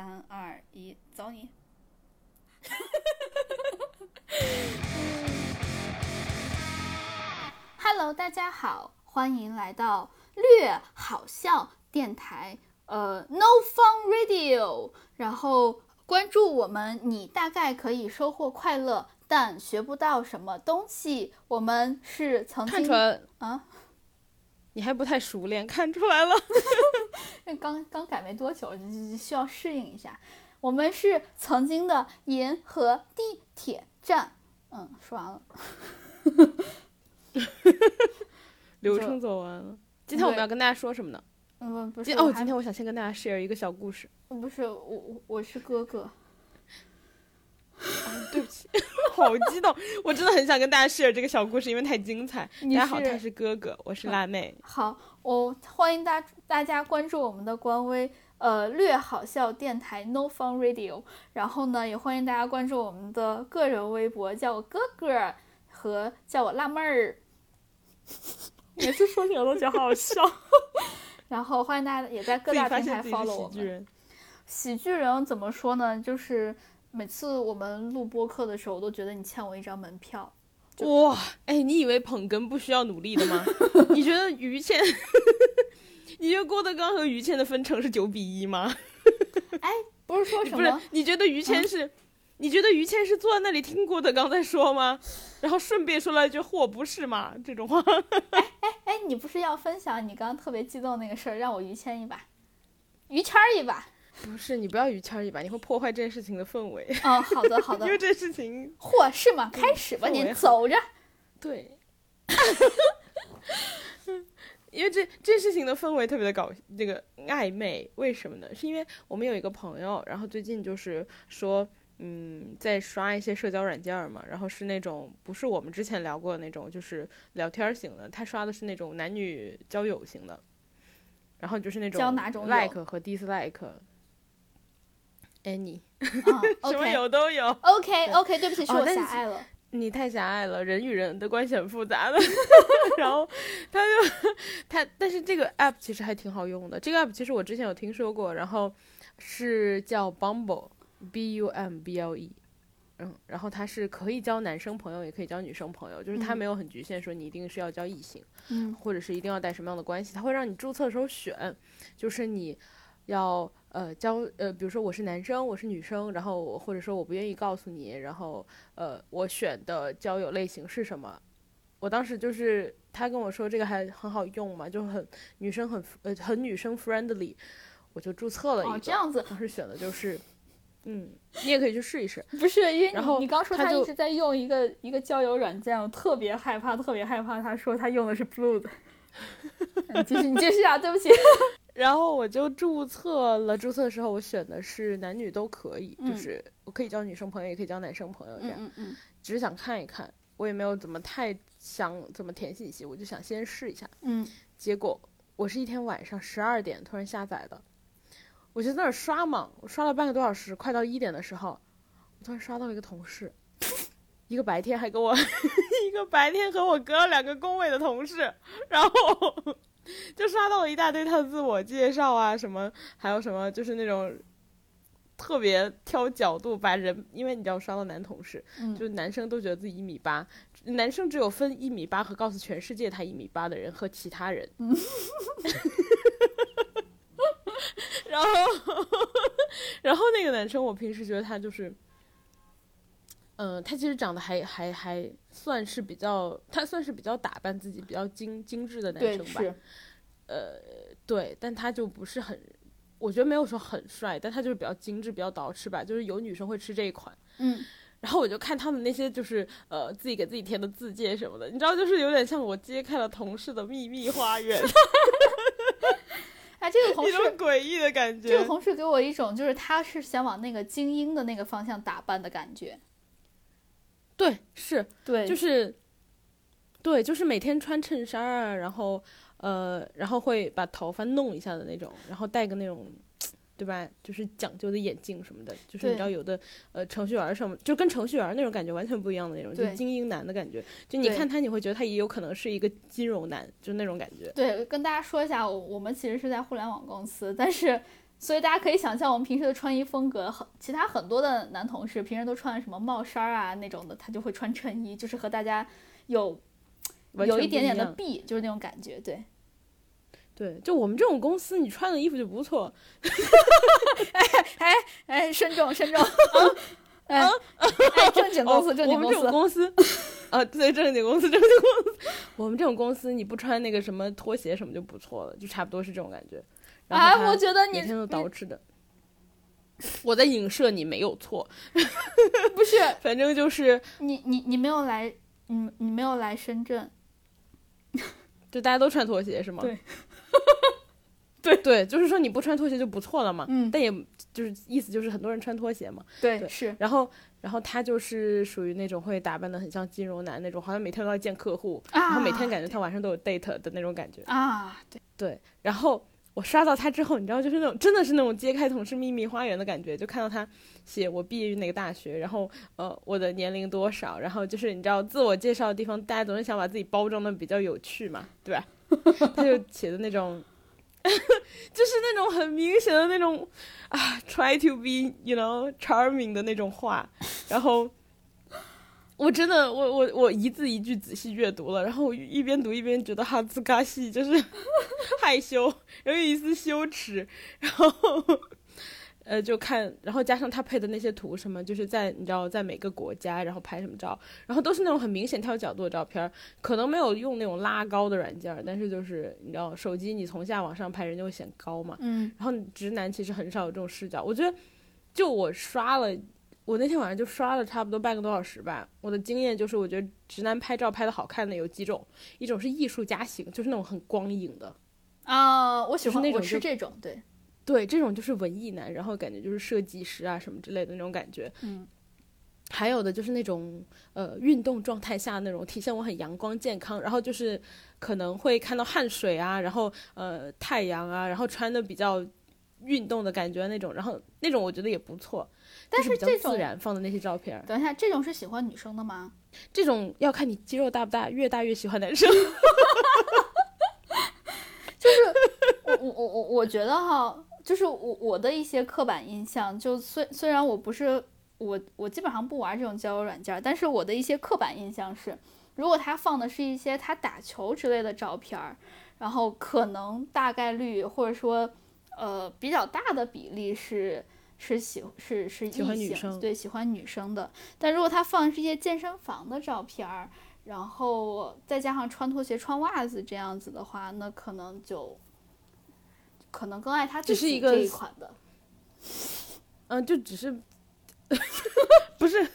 三二一，走你！Hello，大家好，欢迎来到略好笑电台，呃，No Fun Radio。然后关注我们，你大概可以收获快乐，但学不到什么东西。我们是曾经啊，你还不太熟练，看出来了。刚刚改没多久，就需要适应一下。我们是曾经的银河地铁站。嗯，说完了。流程走完了。今天我们要跟大家说什么呢？嗯，不是哦，今天我想先跟大家 share 一个小故事。不是我我我是哥哥。对不起，好激动！我真的很想跟大家 share 这个小故事，因为太精彩。大家好，他是哥哥，我是辣妹。好，我欢迎大大家关注我们的官微，呃，略好笑电台 No Fun Radio。然后呢，也欢迎大家关注我们的个人微博，叫我哥哥和叫我辣妹儿。每次说起来都觉得好好笑。然后欢迎大家也在各大平台 follow 我们。喜剧人怎么说呢？就是每次我们录播课的时候，我都觉得你欠我一张门票。哇！哎，你以为捧哏不需要努力的吗？你觉得于谦，你觉得郭德纲和于谦的分成是九比一吗？不是说什么不是么？，你觉得于谦是？你觉得于谦是坐在那里听郭德纲在说吗？然后顺便说了一句“或不是嘛”这种话。哎哎哎，你不是要分享你刚刚特别激动那个事儿，让我于谦一把，于谦儿一把。不是，你不要于谦一把，你会破坏这件事情的氛围。哦，好的好的 因。为这事情，嚯，是吗？开始吧，您走着。对，因为这这事情的氛围特别的搞这个暧昧，为什么呢？是因为我们有一个朋友，然后最近就是说，嗯，在刷一些社交软件儿嘛，然后是那种不是我们之前聊过的那种，就是聊天儿型的，他刷的是那种男女交友型的，然后就是那种交哪种友 like 和 dislike。Any 嗯什么有都有，OK OK，对不起，是我狭隘了。你太狭隘了，人与人的关系很复杂的。然后他就他，但是这个 app 其实还挺好用的。这个 app 其实我之前有听说过，然后是叫 Bumble，B U M B L E。嗯，然后它是可以交男生朋友，也可以交女生朋友，就是它嗯没有很局限，说你一定是要交异性，嗯或者是一定要带什么样的关系，它会让你注册的时候选，就是你要呃交呃，比如说我是男生，我是女生，然后我或者说我不愿意告诉你，然后呃我选的交友类型是什么？我当时就是他跟我说这个还很好用嘛，就很女生很呃很女生 friendly，我就注册了一个。哦，这样子当时选的就是，嗯，你也可以去试一试。不是因为你然后你刚说他一直在用一个一个交友软件，我特别害怕，特别害怕。他说他用的是 Blue 的。你 继续，你继续啊，对不起。然后我就注册了，注册的时候我选的是男女都可以，嗯就是我可以交女生朋友，也可以交男生朋友这样。嗯嗯只是想看一看，我也没有怎么太想怎么填信息，我就想先试一下。嗯结果我是一天晚上十二点突然下载的，我就在那儿刷嘛，我刷了半个多小时，快到一点的时候，我突然刷到一个同事，一个白天还跟我 一个白天和我隔了两个工位的同事，然后就刷到了一大堆他的自我介绍啊，什么还有什么就是那种。特别挑角度把人，因为你知道刷到男同事，嗯，就男生都觉得自己一米八，男生只有分一米八和告诉全世界他一米八的人和其他人。然后，然后那个男生，我平时觉得他就是，嗯、他其实长得还还还算是比较，他算是比较打扮自己比较精精致的男生吧。是，对，但他就不是很，我觉得没有说很帅，但他就是比较精致，比较捯饬吧，就是有女生会吃这一款。嗯然后我就看他们那些就是呃自己给自己填的字界什么的，你知道，就是有点像我揭开了同事的秘密花园，哎，这个同 一事种诡异的感觉。这个同事给我一种就是他是想往那个精英的那个方向打扮的感觉。对，是对，就是，对，就是每天穿衬衫啊，然后呃，然后会把头发弄一下的那种，然后戴个那种。对吧？就是讲究的眼镜什么的，就是你知道有的呃程序员什么，就跟程序员那种感觉完全不一样的那种，就对精英男的感觉。就你看他，你会觉得他也有可能是一个金融男，就那种感觉。对，跟大家说一下，我我们其实是在互联网公司，但是所以大家可以想象我们平时的穿衣风格，很其他很多的男同事平时都穿什么帽衫啊那种的，他就会穿衬衣，就是和大家有有一点点的样避，就是那种感觉。对，对，就我们这种公司，你穿的衣服就不错。哎哎，慎重慎重，哎哎，正经公司哦正经我们这种，公司，啊，对，正经公司，正经公司，我们这种公司，你不穿那个什么拖鞋什么就不错了，就差不多是这种感觉。哎啊，我觉得你每天都捯饬的。我在影射你没有错，不是 反正就是你你你没有来，你你没有来深圳，就大家都穿拖鞋是吗？对，对对，就是说你不穿拖鞋就不错了嘛。嗯但也就是意思就是很多人穿拖鞋嘛。对对是然后然后他就是属于那种会打扮的很像金融男那种，好像每天都要见客户，啊，然后每天感觉他晚上都有 date 的那种感觉。啊，对，对，然后我刷到他之后，你知道，就是那种真的是那种揭开同事秘密花园的感觉，就看到他写我毕业于哪个大学，然后呃我的年龄多少，然后就是你知道自我介绍的地方，大家总是想把自己包装的比较有趣嘛，对吧？他就写的那种。就是那种很明显的那种啊，try to be you know charming 的那种话，然后我真的我我我一字一句仔细阅读了，然后我一边读一边觉得哈兹嘎西就是 害羞，有一丝羞耻，然后呃就看，然后加上他配的那些图什么，就是在你知道在每个国家然后拍什么照，然后都是那种很明显挑角度的照片，可能没有用那种拉高的软件，但是就是你知道手机你从下往上拍，人就会显高嘛，嗯然后直男其实很少有这种视角，我觉得就我刷了。我那天晚上就刷了差不多半个多小时吧。我的经验就是，我觉得直男拍照拍的好看的有几种，一种是艺术家型，就是那种很光影的，啊，我喜欢那种就是这种，对，对，这种就是文艺男，然后感觉就是设计师啊什么之类的那种感觉。嗯，还有的就是那种呃运动状态下那种体现我很阳光健康，然后就是可能会看到汗水啊，然后呃太阳啊，然后穿的比较运动的感觉那种，然后那种我觉得也不错，但是这种自然放的那些照片，等一下，这种是喜欢女生的吗？这种要看你肌肉大不大，越大越喜欢男生。我我我我我觉得哈，就是我我的一些刻板印象，就虽虽然我不是我我基本上不玩这种交友软件儿，但是我的一些刻板印象是，如果他放的是一些他打球之类的照片儿，然后可能大概率或者说呃比较大的比例是。是喜是是喜欢异性女生对喜欢女生的，但如果他放的是一些健身房的照片儿，然后再加上穿拖鞋、穿袜子这样子的话，那可能就可能更爱他自己只是一个这一款的。嗯，就只是 不是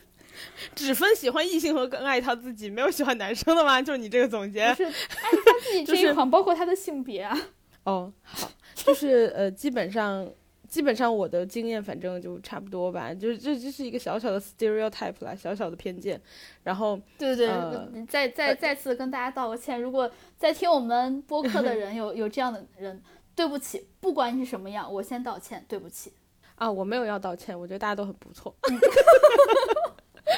只分喜欢异性和更爱他自己，没有喜欢男生的吗？就你这个总结不。是爱他自己 这就是一款，包括他的性别啊。哦，好，就是呃，基本上。基本上我的经验反正就差不多吧，就是这这是一个小小的 stereotype 啦，小小的偏见。然后对对呃对，再再再次跟大家道个歉，如果在听我们播客的人有有这样的人，对不起，不管你是什么样，我先道歉，对不起。啊，我没有要道歉，我觉得大家都很不错。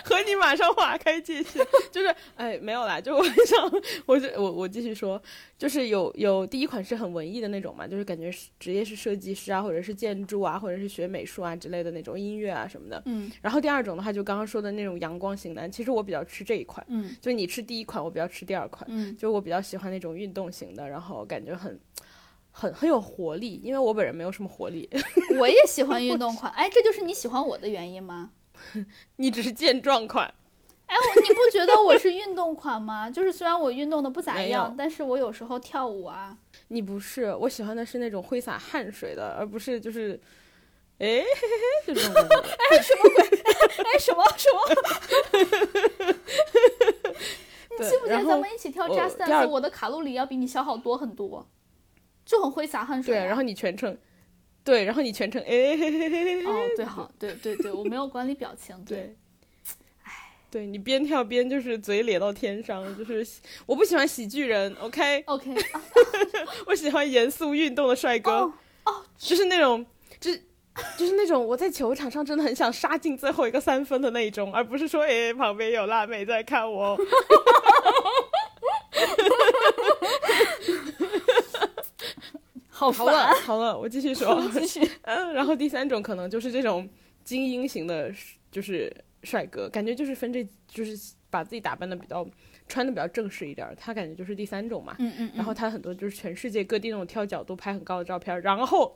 和你马上划开界限，就是哎，没有啦，就我想，我就我我继续说，就是有有第一款是很文艺的那种嘛，就是感觉是职业是设计师啊，或者是建筑啊，或者是学美术啊之类的那种音乐啊什么的。嗯然后第二种的话，就刚刚说的那种阳光型男，其实我比较吃这一款，嗯就你吃第一款，我比较吃第二款，嗯就我比较喜欢那种运动型的，然后感觉很很很有活力，因为我本人没有什么活力，我也喜欢运动款。哎，这就是你喜欢我的原因吗？你只是健壮款。哎，我你不觉得我是运动款吗？就是虽然我运动的不咋样，但是我有时候跳舞啊。你不是，我喜欢的是那种挥洒汗水的，而不是就是，哎，嘿嘿嘿，就这种感觉。哎，什么鬼？哎，什么什么？你记不记得咱们一起跳我 Just 第二 Dance，我的卡路里要比你消耗多很多，就很挥洒汗水对，啊。然后你全程，对，然后你全程，哎，嘿嘿嘿嘿嘿，哦，对，好，对对对，我没有管理表情，对，对。对你边跳边就是嘴咧到天上，就是 我不喜欢喜剧人，OK，，OK，啊 我喜欢严肃运动的帅哥，哦哦，就是那种，就是就是那种我在球场上真的很想杀进最后一个三分的那一种，而不是说哎旁边有辣妹在看我。好好了烦。好了，我继续说。继续，嗯，然后第三种可能就是这种精英型的，就是帅哥，感觉就是分这，就是把自己打扮的比较穿的比较正式一点，他感觉就是第三种嘛。嗯嗯，然后他很多就是全世界各地那种挑角度拍很高的照片，然后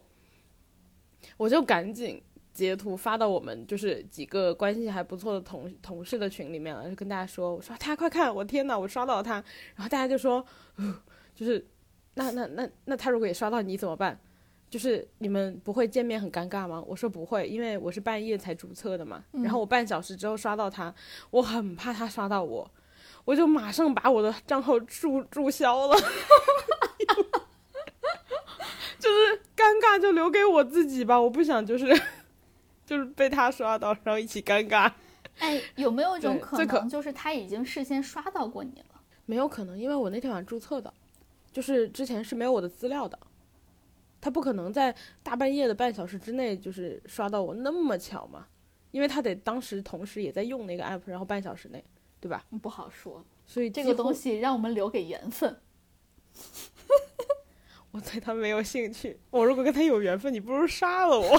我就赶紧截图发到我们就是几个关系还不错的同同事的群里面了，就跟大家说，我说大家快看，我天呐，我刷到了他，然后大家就说，呃、就是那那那那他如果也刷到你怎么办？就是你们不会见面很尴尬吗？我说不会，因为我是半夜才注册的嘛。然后我半小时之后刷到他，我很怕他刷到我，我就马上把我的账号注注销了。就是尴尬就留给我自己吧，我不想就是就是被他刷到，然后一起尴尬。哎，有没有一种可能，就是他已经事先刷到过你了？没有可能，因为我那天晚上注册的，就是之前是没有我的资料的，他不可能在大半夜的半小时之内就是刷到我那么巧嘛，因为他得当时同时也在用那个 app，然后半小时内，对吧？不好说，所以这个东西让我们留给缘分。我对他没有兴趣。我如果跟他有缘分，你不如杀了我，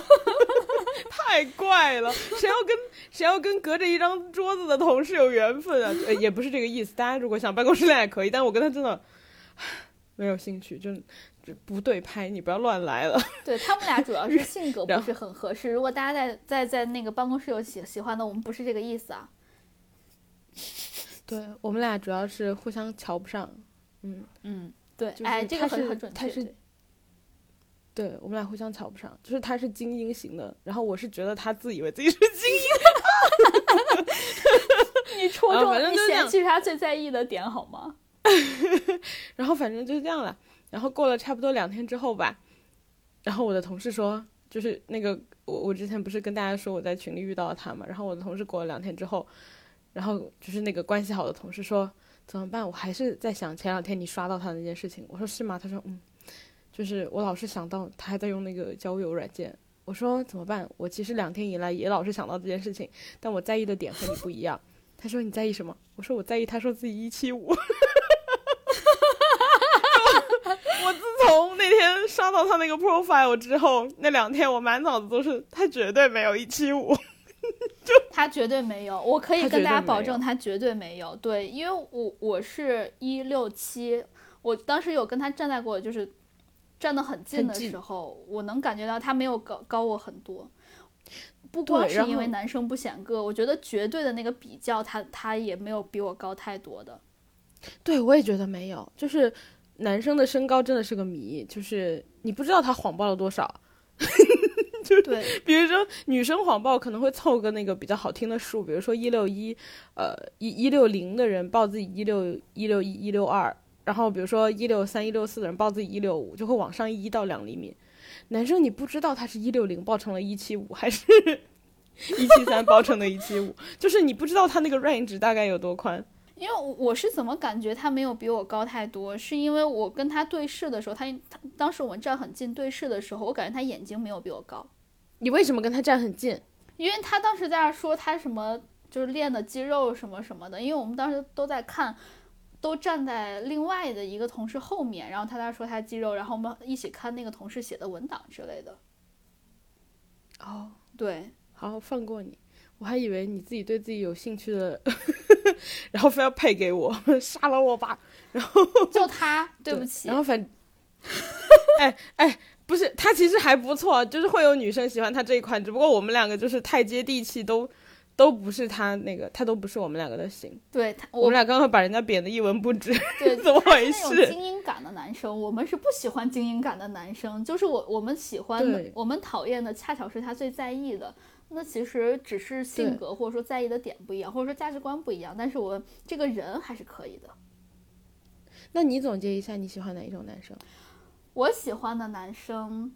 太怪了。谁要跟谁要跟隔着一张桌子的同事有缘分啊？呃，也不是这个意思。大家如果想办公室恋爱可以，但我跟他真的没有兴趣，就就不对拍，你不要乱来了。对他们俩主要是性格不是很合适。如果大家在在在那个办公室有喜喜欢的，我们不是这个意思啊。对我们俩主要是互相瞧不上。嗯，嗯，对，就是哎，这个是很很准确。他是对对我们俩互相瞧不上，就是他是精英型的，然后我是觉得他自以为自己是精英。你戳啊中了你嫌弃他最在意的点好吗？然后反正就是这样了。然后过了差不多两天之后吧，然后我的同事说，就是那个我我之前不是跟大家说我在群里遇到了他嘛，然后我的同事过了两天之后，然后就是那个关系好的同事说怎么办？我还是在想前两天你刷到他的那件事情。我说是吗？他说嗯，就是我老是想到他还在用那个交友软件。我说怎么办？我其实两天以来也老是想到这件事情，但我在意的点和你不一样。他说你在意什么？我说我在意他说自己一七五。我自从那天刷到他那个 profile 之后，那两天我满脑子都是他绝对没有一七五。就他绝对没有，我可以跟大家保证，他绝对没有。对，因为我我是一六七，我当时有跟他站在过，就是站得很近的时候，我能感觉到他没有高高我很多。不光是因为男生不显个，我觉得绝对的那个比较，他他也没有比我高太多的。对，我也觉得没有，就是男生的身高真的是个谜，就是你不知道他谎报了多少。就对，比如说女生谎报可能会凑个那个比较好听的数，比如说一六一，呃一一六零的人报自己一六一六一一六二，然后比如说一六三一六四的人报自己一六五，就会往上一到两厘米。男生你不知道他是一六零报成了一七五，还是 一七三报成的一七五，就是你不知道他那个 range 大概有多宽。因为我是怎么感觉他没有比我高太多，是因为我跟他对视的时候，他他当时我们站很近对视的时候，我感觉他眼睛没有比我高。你为什么跟他站很近？因为他当时在那说他什么就是练的肌肉什么什么的，因为我们当时都在看，都站在另外的一个同事后面，然后他在那说他肌肉，然后我们一起看那个同事写的文档之类的。哦，对，好，放过你。我还以为你自己对自己有兴趣的，然后非要配给我，杀了我吧。然后 就他，对不起然，后反，哎哎，不是，他其实还不错，就是会有女生喜欢他这一款，只不过我们两个就是太接地气，都都不是他那个，他都不是我们两个的型。对他，我我们俩刚刚把人家贬得一文不值。对，怎么回那种事精英感的男生，我们是不喜欢精英感的男生，就是我我们喜欢的，我们讨厌的恰巧是他最在意的。那其实只是性格或者说在意的点不一样，或者说价值观不一样，但是我这个人还是可以的。那你总结一下你喜欢哪一种男生？我喜欢的男生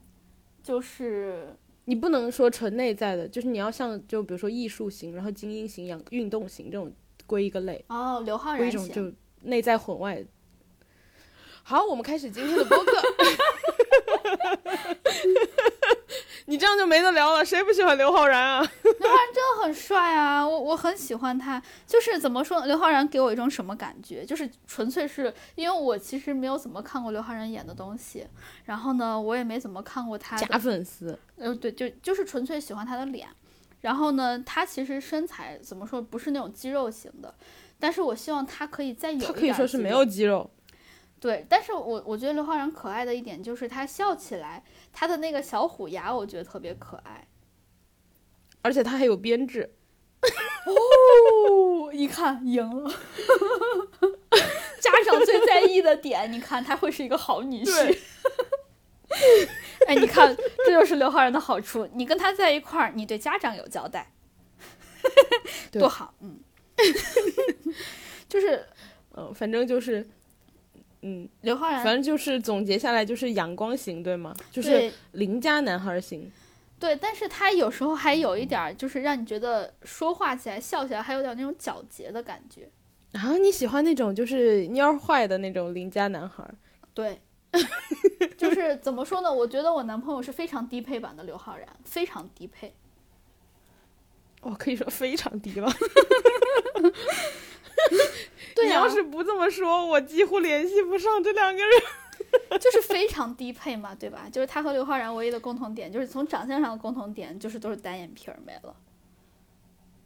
就是你不能说纯内在的，就是你要像就比如说艺术型，然后精英型、养运动型这种归一个类。哦，刘昊然型。一种就内在混外。好，我们开始今天的播客。你这样就没得聊了，谁不喜欢刘昊然啊？刘昊然真的很帅啊，我我很喜欢他。就是怎么说呢？刘昊然给我一种什么感觉？就是纯粹是因为我其实没有怎么看过刘昊然演的东西，然后呢，我也没怎么看过他。假粉丝。呃，对，就就是纯粹喜欢他的脸。然后呢，他其实身材怎么说不是那种肌肉型的，但是我希望他可以再有。他可以说是没有肌肉。对，但是我我觉得刘昊然可爱的一点就是他笑起来，他的那个小虎牙，我觉得特别可爱，而且他还有编制，哦，一看赢了，家长最在意的点，你看他会是一个好女婿，哎，你看这就是刘昊然的好处，你跟他在一块儿，你对家长有交代，多好，嗯，就是，嗯，反正就是。嗯，刘昊然，反正就是总结下来就是阳光型，对吗？就是邻家男孩型。对，但是他有时候还有一点，就是让你觉得说话起来、笑起来还有点那种皎洁的感觉。啊，你喜欢那种就是蔫坏的那种邻家男孩？对，就是怎么说呢？我觉得我男朋友是非常低配版的刘昊然，非常低配。我可以说非常低了。对你要是不这么说，我几乎联系不上这两个人。就是非常低配嘛，对吧？就是他和刘昊然唯一的共同点，就是从长相上的共同点，就是都是单眼皮儿没了，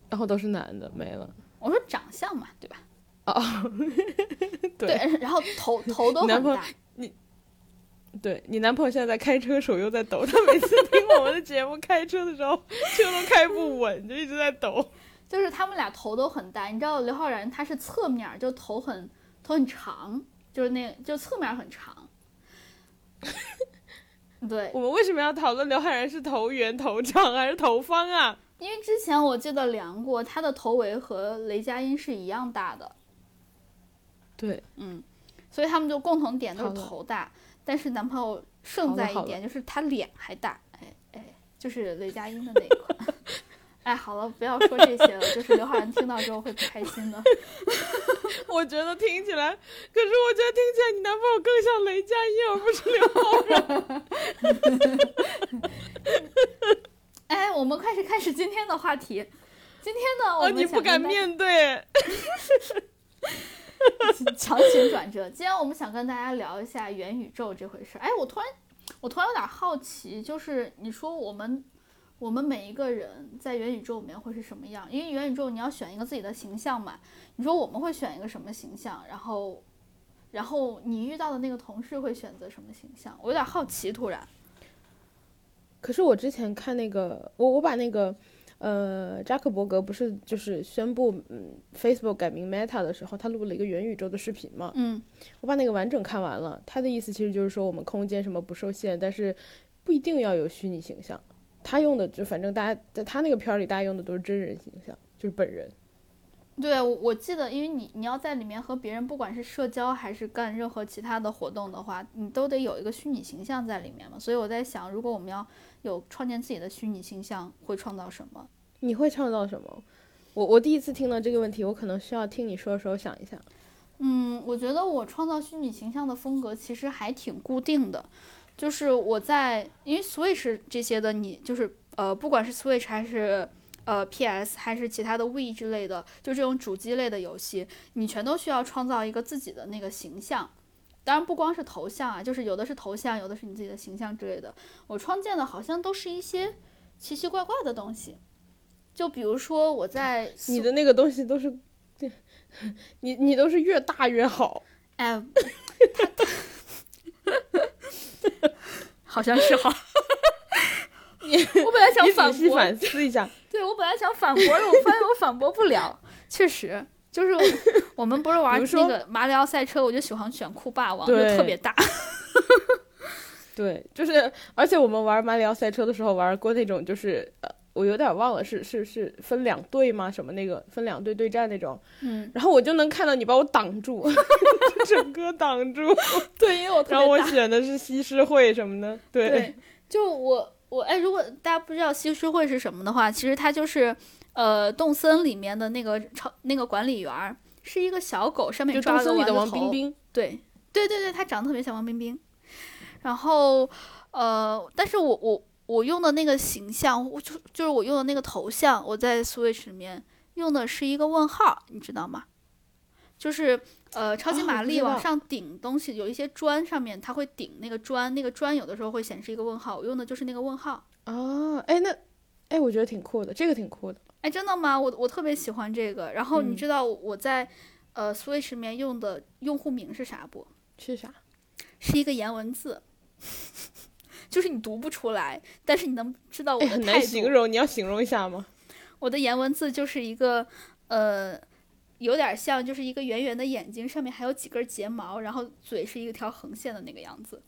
然后都是男的没了。我说长相嘛，对吧？哦，对，然后头头都很大。你，对你男朋友现在在开车，手又在抖。他每次听我们的节目，开车的时候车都开不稳，就一直在抖。就是他们俩头都很大，你知道刘昊然他是侧面就头很头很长，就是那就侧面很长。对，我们为什么要讨论刘昊然是头圆头长还是头方啊？因为之前我记得量过，他的头围和雷佳音是一样大的。对，嗯，所以他们就共同点都是头大，但是男朋友胜在一点就是他脸还大，哎哎，就是雷佳音的那一款。哎，好了，不要说这些了，就是刘昊然听到之后会不开心的。我觉得听起来，可是我觉得听起来你男朋友更像雷佳音，而不是刘昊然。哎，我们开始开始今天的话题。今天呢，我们你不敢面对。强行转折。今天我们想跟大家聊一下元宇宙这回事。哎，我突然，我突然有点好奇，就是你说我们。我们每一个人在元宇宙里面会是什么样？因为元宇宙你要选一个自己的形象嘛。你说我们会选一个什么形象？然后，然后你遇到的那个同事会选择什么形象？我有点好奇，突然。可是我之前看那个，我我把那个，呃，扎克伯格不是就是宣布嗯 Facebook 改名 Meta 的时候，他录了一个元宇宙的视频嘛。嗯。我把那个完整看完了，他的意思其实就是说我们空间什么不受限，但是不一定要有虚拟形象。他用的就反正大家在他那个片儿里，大家用的都是真人形象，就是本人。对，我我记得，因为你你要在里面和别人，不管是社交还是干任何其他的活动的话，你都得有一个虚拟形象在里面嘛。所以我在想，如果我们要有创建自己的虚拟形象，会创造什么？你会创造什么？我我第一次听到这个问题，我可能需要听你说的时候想一下。嗯，我觉得我创造虚拟形象的风格其实还挺固定的。就是我在，因为 Switch 这些的，你就是呃，不管是 Switch 还是呃 PS 还是其他的 Wii 之类的，就这种主机类的游戏，你全都需要创造一个自己的那个形象。当然不光是头像啊，就是有的是头像，有的是你自己的形象之类的。我创建的好像都是一些奇奇怪怪的东西，就比如说我在 你的那个东西都是，你你都是越大越好。哎，他他。好像是哈，你我本来想反驳，反思一下。对我本来想反驳的，我发现我反驳不了。确实，就是我们不是玩那个马里奥赛车，我就喜欢选酷霸王，就特别大。对，就是而且我们玩马里奥赛车的时候玩过那种，就是呃。我有点忘了，是是是分两队吗？什么那个分两队对战那种？嗯，然后我就能看到你把我挡住，整个挡住。对，因为我然后我选的是西施会什么的。对，就我我哎，如果大家不知道西施会是什么的话，其实它就是呃动森里面的那个超那个管理员，是一个小狗，上面抓了个王冰冰。对对对对，它长得特别像王冰冰。然后呃，但是我我。我用的那个形象，我就就是我用的那个头像，我在 Switch 里面用的是一个问号，你知道吗？就是呃，超级哦玛丽往上顶东西，有一些砖上面它会顶那个砖，那个砖有的时候会显示一个问号，我用的就是那个问号。哦，哎，那，哎，我觉得挺酷的，这个挺酷的。哎，真的吗？我我特别喜欢这个。然后你嗯知道我在呃 Switch 里面用的用户名是啥不？是啥？是一个颜文字，就是你读不出来，但是你能知道我哎，的很难。形容，你要形容一下吗？我的颜文字就是一个呃，有点像就是一个圆圆的眼睛，上面还有几根睫毛，然后嘴是一条横线的那个样子。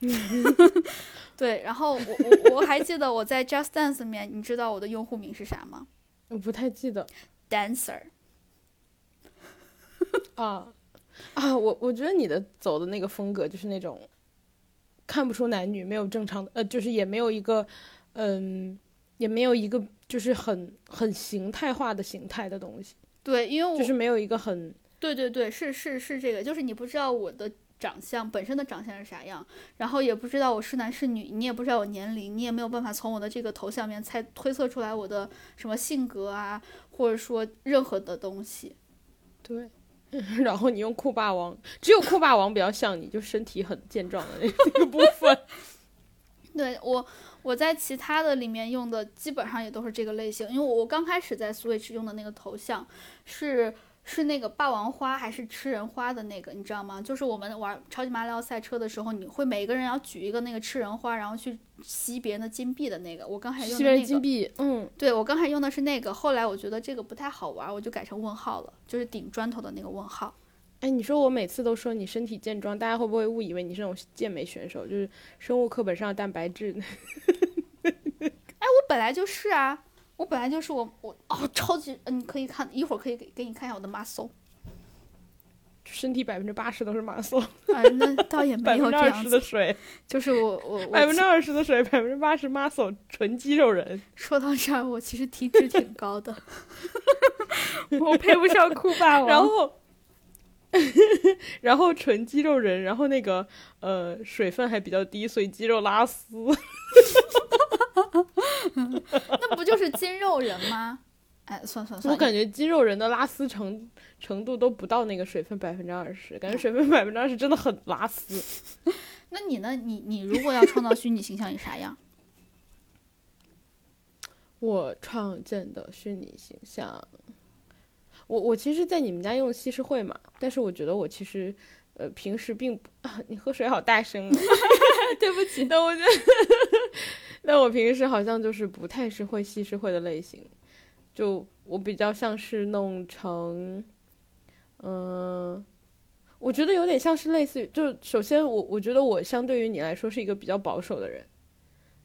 对，然后我我我还记得我在 Just Dance 里面，你知道我的用户名是啥吗我不太记得？Dancer。啊啊！我我觉得你的走的那个风格就是那种看不出男女，没有正常的，呃，就是也没有一个，嗯，也没有一个就是很很形态化的形态的东西，对，因为我就是没有一个很对对对，是是是这个，就是你不知道我的长相本身的长相是啥样，然后也不知道我是男是女，你也不知道我年龄，你也没有办法从我的这个头像面猜推测出来我的什么性格啊，或者说任何的东西。对。然后你用酷霸王，只有酷霸王比较像你，就身体很健壮的那那个部分。对我，我在其他的里面用的基本上也都是这个类型，因为我我刚开始在 Switch 用的那个头像是是那个霸王花还是吃人花的那个，你知道吗？就是我们玩超级马里奥赛车的时候，你会每个人要举一个那个吃人花，然后去吸别人的金币的那个。我刚开始用吸人的那个，金币，嗯，对我刚才用的是那个，后来我觉得这个不太好玩，我就改成问号了，就是顶砖头的那个问号。哎，你说我每次都说你身体健壮，大家会不会误以为你是那种健美选手？就是生物课本上的蛋白质？哎我本来就是啊，我本来就是我我哦，超级，呃你可以看一会儿可以给给你看一下我的 muscle。身体百分之八十都是马索，啊，那倒也没有百分之二这样子，十的水，就是我我 我百分之二十的水，百分之八十 muscle，纯肌肉人。说到这儿，我其实体脂挺高的，我配不上酷霸王。然后，然后纯肌肉人，然后那个呃水分还比较低，所以肌肉拉丝。那不就是筋肉人吗？哎，算算算，我感觉肌肉人的拉丝程程度都不到那个水分百分之二十，感觉水分百分之二十真的很拉丝。那你呢？你你如果要创造虚拟形象，你啥样？我创建的虚拟形象，我我其实，在你们家用西施会嘛，但是我觉得我其实，呃，平时并不，啊、你喝水好大声啊！对不起，但我觉得，那我平时好像就是不太是会西施会的类型，就我比较像是弄成，嗯、我觉得有点像是类似于，就首先我我觉得我相对于你来说是一个比较保守的人，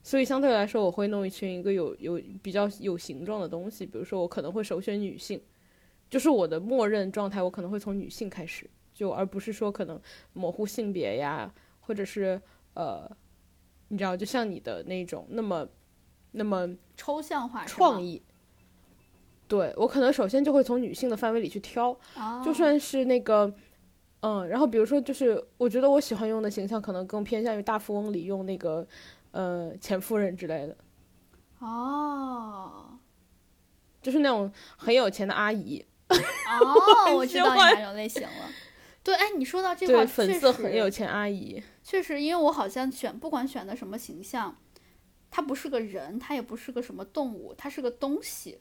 所以相对来说我会弄一群一个有有比较有形状的东西，比如说我可能会首选女性，就是我的默认状态，我可能会从女性开始，就而不是说可能模糊性别呀，或者是呃，你知道，就像你的那种那么那么抽象化创意。对我可能首先就会从女性的范围里去挑，哦就算是那个，嗯，然后比如说就是我觉得我喜欢用的形象可能更偏向于大富翁里用那个，呃，前夫人之类的，哦就是那种很有钱的阿姨，哦，我知道你喜欢哪种类型了。对，哎，你说到这块确实色很有钱阿姨，确实，因为我好像选不管选的什么形象，它不是个人，它也不是个什么动物，它是个东西，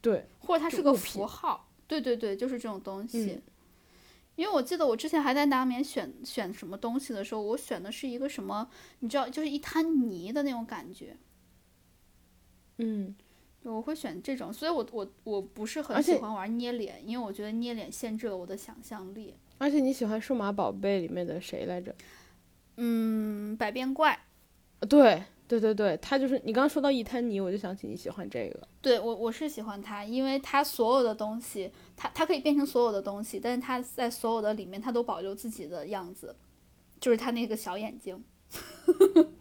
对，或者它是个符号。对对对，就是这种东西。嗯因为我记得我之前还在拿棉选选什么东西的时候，我选的是一个什么，你知道，就是一滩泥的那种感觉。嗯，我会选这种，所以我我我不是很喜欢玩捏脸，因为我觉得捏脸限制了我的想象力。而且你喜欢数码宝贝里面的谁来着？嗯，百变怪，呃对对对对，他就是你刚刚说到一滩泥，我就想起你喜欢这个。对我我是喜欢他，因为他所有的东西，他他可以变成所有的东西，但是他在所有的里面，他都保留自己的样子，就是他那个小眼睛。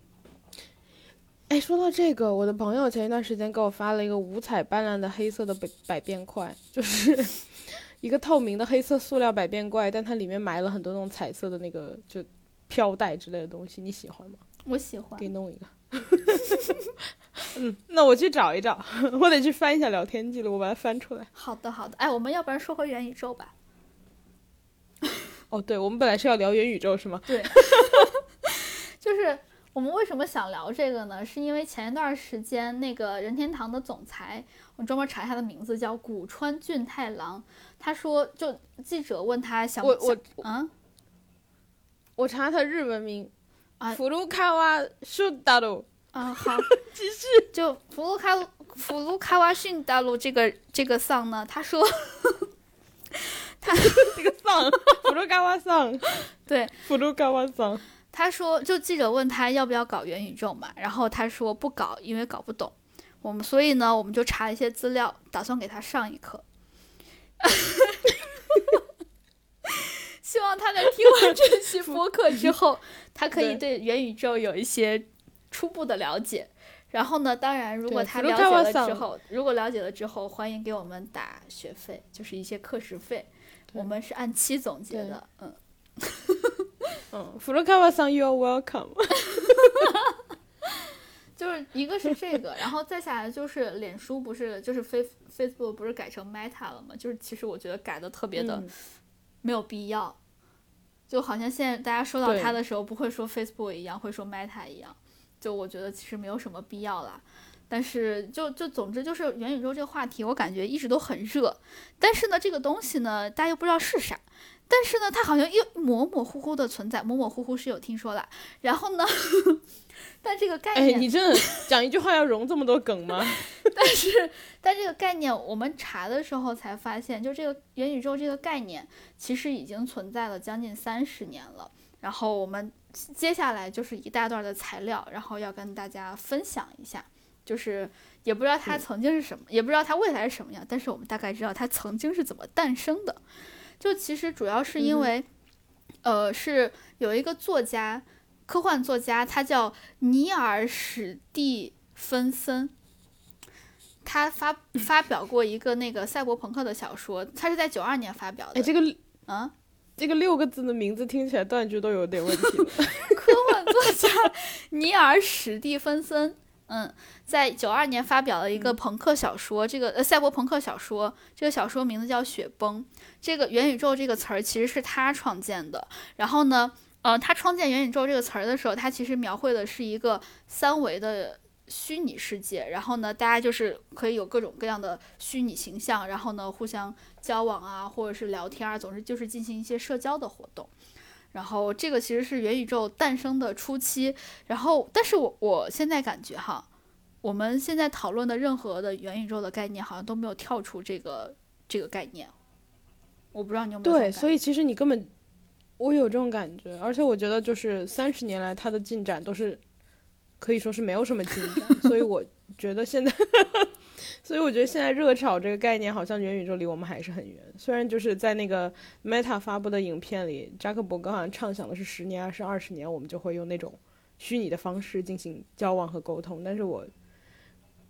哎，说到这个，我的朋友前一段时间给我发了一个五彩斑斓的黑色的百百变怪，就是 一个透明的黑色塑料百变怪，但它里面埋了很多那种彩色的那个就飘带之类的东西，你喜欢吗？我喜欢。给弄一个。嗯，那我去找一找，我得去翻一下聊天记录，我把它翻出来。好的，好的。哎，我们要不然说回元宇宙吧？哦，对，我们本来是要聊元宇宙是吗？对，就是我们为什么想聊这个呢？是因为前一段时间那个任天堂的总裁，我专门查他的名字叫古川俊太郎，他说，就记者问他想我我嗯，我查他日文名啊，福禄卡瓦树大路啊，好 继续，就福禄卡福禄卡瓦逊大陆这个这个丧呢，他说。他这个丧，福禄嘎瓦丧，对，福禄嘎瓦丧。他说，就记者问他要不要搞元宇宙嘛，然后他说不搞，因为搞不懂。我们所以呢，我们就查了一些资料，打算给他上一课。希望他在听完这期播客之后，他可以对元宇宙有一些初步的了解。然后呢，当然，如果他了解了之后，如果了解了之后，欢迎给我们打学费，就是一些课时费。我们是按期总结的，嗯，嗯，福禄卡瓦桑，You are welcome。就是一个是这个，然后再下来就是脸书不是就是 Face Facebook 不是改成 Meta 了吗？就是其实我觉得改的特别的没有必要，就好像现在大家说到它的时候不会说 Facebook 一样，会说 Meta 一样，就我觉得其实没有什么必要啦。但是就就总之就是元宇宙这个话题，我感觉一直都很热。但是呢，这个东西呢，大家又不知道是啥。但是呢，它好像又模模糊糊的存在，模模糊糊是有听说了。然后呢，但这个概念，哎，你真的讲一句话要融这么多梗吗？但是，但这个概念我们查的时候才发现，就这个元宇宙这个概念其实已经存在了将近三十年了。然后我们接下来就是一大段的材料，然后要跟大家分享一下。就是也不知道它曾经是什么，也不知道它未来是什么样，但是我们大概知道它曾经是怎么诞生的。就其实主要是因为，呃，是有一个作家，科幻作家，他叫尼尔·史蒂芬森，他发发表过一个那个赛博朋克的小说，他是在九二年发表的。哎，这个啊，这个六个字的名字听起来断句都有点问题。科幻作家 尼尔·史蒂芬森。嗯，在九二年发表了一个朋克小说，这个呃赛博朋克小说，这个小说名字叫《雪崩》。这个元宇宙这个词儿其实是他创建的。然后呢，呃，他创建元宇宙这个词儿的时候，他其实描绘的是一个三维的虚拟世界。然后呢，大家就是可以有各种各样的虚拟形象，然后呢互相交往啊，或者是聊天啊，总之就是进行一些社交的活动。然后这个其实是元宇宙诞生的初期，然后但是我我现在感觉哈，我们现在讨论的任何的元宇宙的概念好像都没有跳出这个这个概念，我不知道你有没有对，所以其实你根本我有这种感觉，而且我觉得就是三十年来它的进展都是可以说是没有什么进展，所以我觉得现在。所以我觉得现在热炒这个概念，好像元宇宙离我们还是很远。虽然就是在那个 Meta 发布的影片里，扎克伯格好像畅想的是十年还是二十年，我们就会用那种虚拟的方式进行交往和沟通。但是我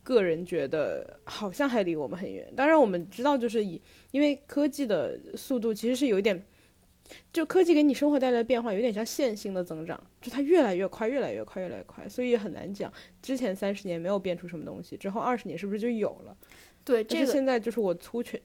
个人觉得好像还离我们很远。当然我们知道，就是以因为科技的速度其实是有一点。就科技给你生活带来的变化，有点像线性的增长，就它越来越快，越来越快，越来越快，所以很难讲。之前三十年没有变出什么东西，之后二十年是不是就有了？对，这个现在就是我粗浅，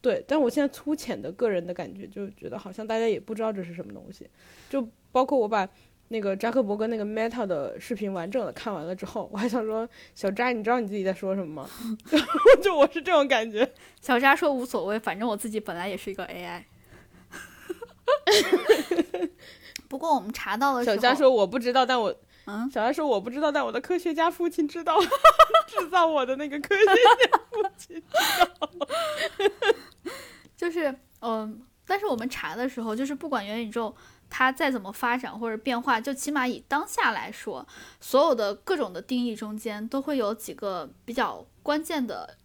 对，但我现在粗浅的个人的感觉，就觉得好像大家也不知道这是什么东西。就包括我把那个扎克伯格那个 Meta 的视频完整的看完了之后，我还想说，小扎，你知道你自己在说什么吗？就我是这种感觉。小扎说无所谓，反正我自己本来也是一个 AI。不过我们查到了。小佳说我不知道，但我嗯，小佳说我不知道，但我的科学家父亲知道，制造我的那个科学家父亲知道。就是嗯，但是我们查的时候，就是不管元宇宙它再怎么发展或者变化，就起码以当下来说，所有的各种的定义中间都会有几个比较关键的。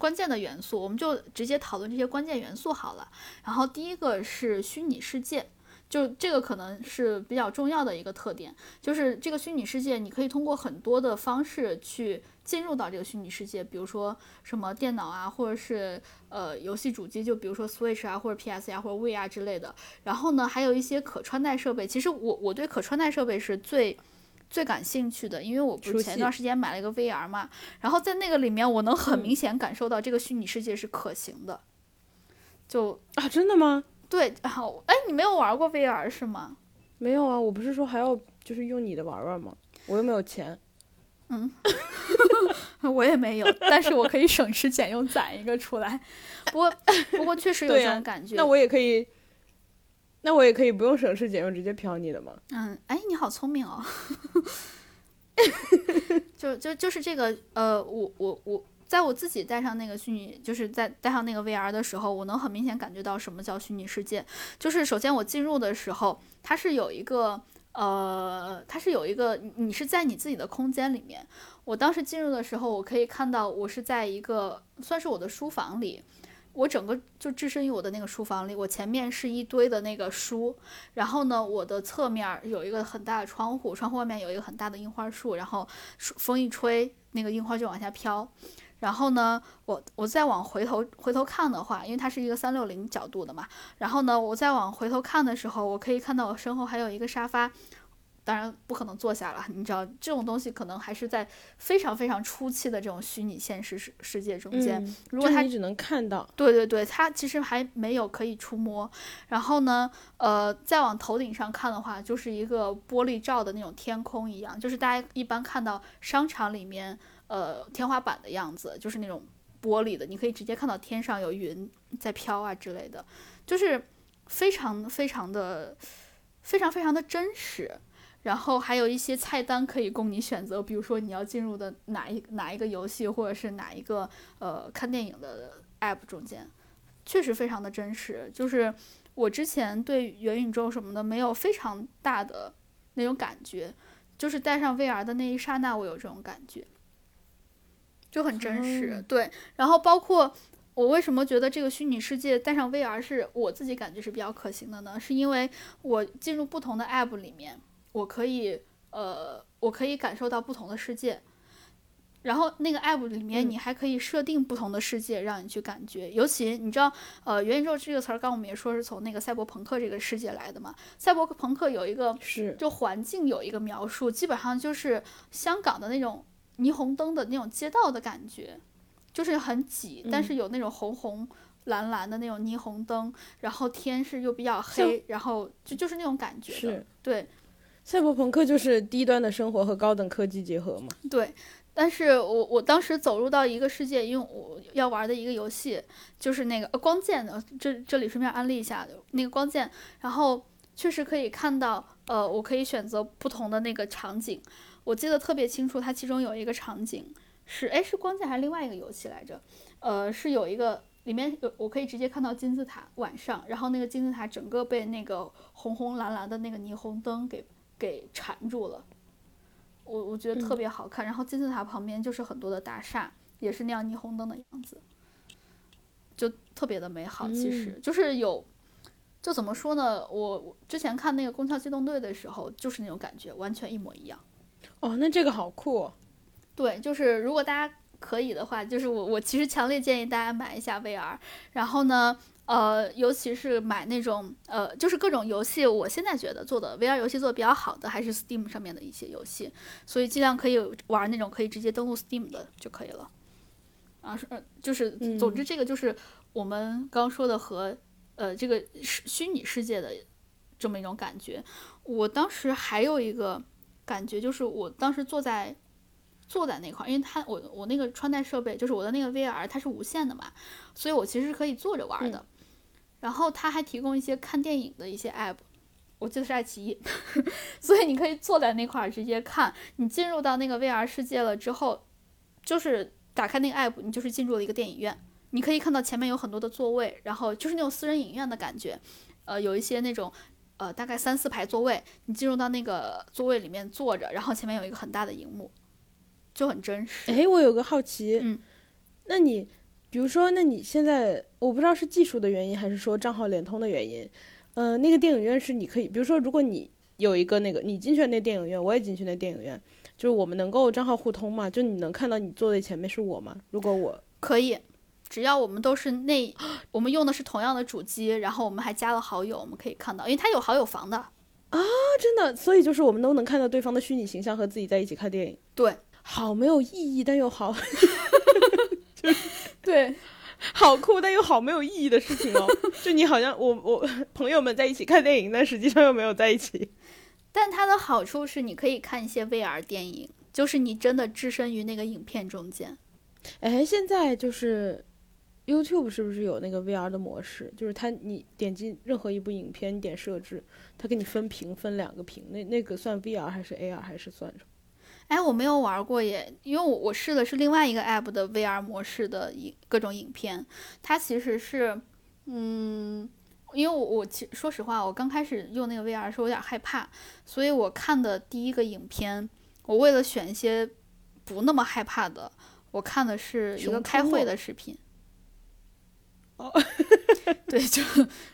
关键的元素，我们就直接讨论这些关键元素好了。然后第一个是虚拟世界，就这个可能是比较重要的一个特点，就是这个虚拟世界你可以通过很多的方式去进入到这个虚拟世界，比如说什么电脑啊，或者是呃游戏主机，就比如说 Switch 啊，或者 PS 啊，或者 V 啊之类的。然后呢，还有一些可穿戴设备。其实我我对可穿戴设备是最最感兴趣的，因为我不是前一段时间买了一个 VR 嘛，然后在那个里面，我能很嗯明显感受到这个虚拟世界是可行的。就啊，真的吗？对，然后，哎，你没有玩过 VR 是吗？没有啊，我不是说还要就是用你的玩玩吗？我又没有钱。嗯 我也没有，但是我可以省吃俭用攒一个出来。不过，不过确实有这种感觉。那我也可以，那我也可以不用省吃俭用直接嫖你的吗？嗯，哎，你好聪明哦。就就就是这个，呃，我我我，在我自己戴上那个虚拟，就是在戴上那个 VR 的时候，我能很明显感觉到什么叫虚拟世界。就是首先我进入的时候，它是有一个，呃，它是有一个，你是在你自己的空间里面。我当时进入的时候，我可以看到我是在一个算是我的书房里。我整个就置身于我的那个书房里，我前面是一堆的那个书，然后呢，我的侧面有一个很大的窗户，窗户外面有一个很大的樱花树，然后树风一吹，那个樱花就往下飘。然后呢，我我再往回头回头看的话，因为它是一个三六零角度的嘛，然后呢，我再往回头看的时候，我可以看到我身后还有一个沙发。当然不可能坐下了，你知道这种东西可能还是在非常非常初期的这种虚拟现实世世界中间。嗯，如果它你只能看到，对对对，它其实还没有可以触摸。然后呢，呃，再往头顶上看的话，就是一个玻璃罩的那种天空一样，就是大家一般看到商场里面呃天花板的样子，就是那种玻璃的，你可以直接看到天上有云在飘啊之类的，就是非常非常的非常非常的真实。然后还有一些菜单可以供你选择，比如说你要进入的哪一哪一个游戏，或者是哪一个呃看电影的 app 中间，确实非常的真实。就是我之前对元宇宙什么的没有非常大的那种感觉，就是戴上 VR 的那一刹那，我有这种感觉，就很真实。哦对，然后包括我为什么觉得这个虚拟世界带上 VR 是我自己感觉是比较可行的呢？是因为我进入不同的 app 里面，我可以呃，我可以感受到不同的世界。然后那个 app 里面，嗯你还可以设定不同的世界，让你去感觉。尤其你知道，呃，元宇宙这个词儿，刚我们也说是从那个赛博朋克这个世界来的嘛。赛博朋克有一个是就环境有一个描述，基本上就是香港的那种霓虹灯的那种街道的感觉，就是很挤，但嗯是有那种红红蓝蓝的那种霓虹灯，然后天是又比较黑，然后就就是那种感觉的是，对赛博朋克就是低端的生活和高等科技结合嘛。对。但是我我当时走入到一个世界，因为我要玩的一个游戏就是那个、呃、光剑的，这这里顺便安利一下那个光剑，然后确实可以看到，呃，我可以选择不同的那个场景，我记得特别清楚，它其中有一个场景是，哎，是光剑还是另外一个游戏来着？呃，是有一个里面有我可以直接看到金字塔晚上，然后那个金字塔整个被那个红红蓝蓝的那个霓虹灯给给缠住了。我我觉得特别好看，然后金字塔旁边就是很多的大厦，也是那样霓虹灯的样子，就特别的美好。其实、就是有，就怎么说呢？我我之前看那个《宫壳机动队》的时候，就是那种感觉，完全一模一样。哦，那这个好酷、哦。对，就是如果大家可以的话，就是我我其实强烈建议大家买一下 VR，然后呢。呃，尤其是买那种呃，就是各种游戏，我现在觉得做的 VR 游戏做的比较好的还是 Steam 上面的一些游戏，所以尽量可以玩那种可以直接登录 Steam 的就可以了。啊，是，呃就是，总之这个就是我们刚说的和呃这个虚虚拟世界的这么一种感觉。我当时还有一个感觉，就是我当时坐在坐在那块儿，因为它我我那个穿戴设备就是我的那个 VR 它是无线的嘛，所以我其实是可以坐着玩的。嗯然后它还提供一些看电影的一些 app，我记得是爱奇艺，所以你可以坐在那块儿直接看。你进入到那个 VR 世界了之后，就是打开那个 app，你就是进入了一个电影院。你可以看到前面有很多的座位，然后就是那种私人影院的感觉，呃，有一些那种呃大概三四排座位，你进入到那个座位里面坐着，然后前面有一个很大的荧幕，就很真实。哎，我有个好奇，嗯，那你比如说，那你现在我不知道是技术的原因，还是说账号联通的原因，呃，那个电影院是你可以，比如说，如果你有一个那个你进去的那电影院，我也进去那电影院，就是我们能够账号互通嘛？就你能看到你坐在前面是我吗？如果我可以，只要我们都是那，我们用的是同样的主机，然后我们还加了好友，我们可以看到，因为它有好友房的啊。真的，所以就是我们都能看到对方的虚拟形象和自己在一起看电影，对好没有意义，但又好 对，好酷，但又好没有意义的事情哦。就你好像我我朋友们在一起看电影，但实际上又没有在一起。但它的好处是你可以看一些 VR 电影，就是你真的置身于那个影片中间。哎，现在就是 YouTube 是不是有那个 VR 的模式？就是它你点击任何一部影片，你点设置，它给你分屏分两个屏，那那个算 VR 还是 AR 还是算什么？哎，我没有玩过耶，因为我我试的是另外一个 app 的 VR 模式的影各种影片，它其实是，嗯，因为我我其说实话，我刚开始用那个 VR 的时候有点害怕，所以我看的第一个影片，我为了选一些不那么害怕的，我看的是一个开会的视频。哦，对，就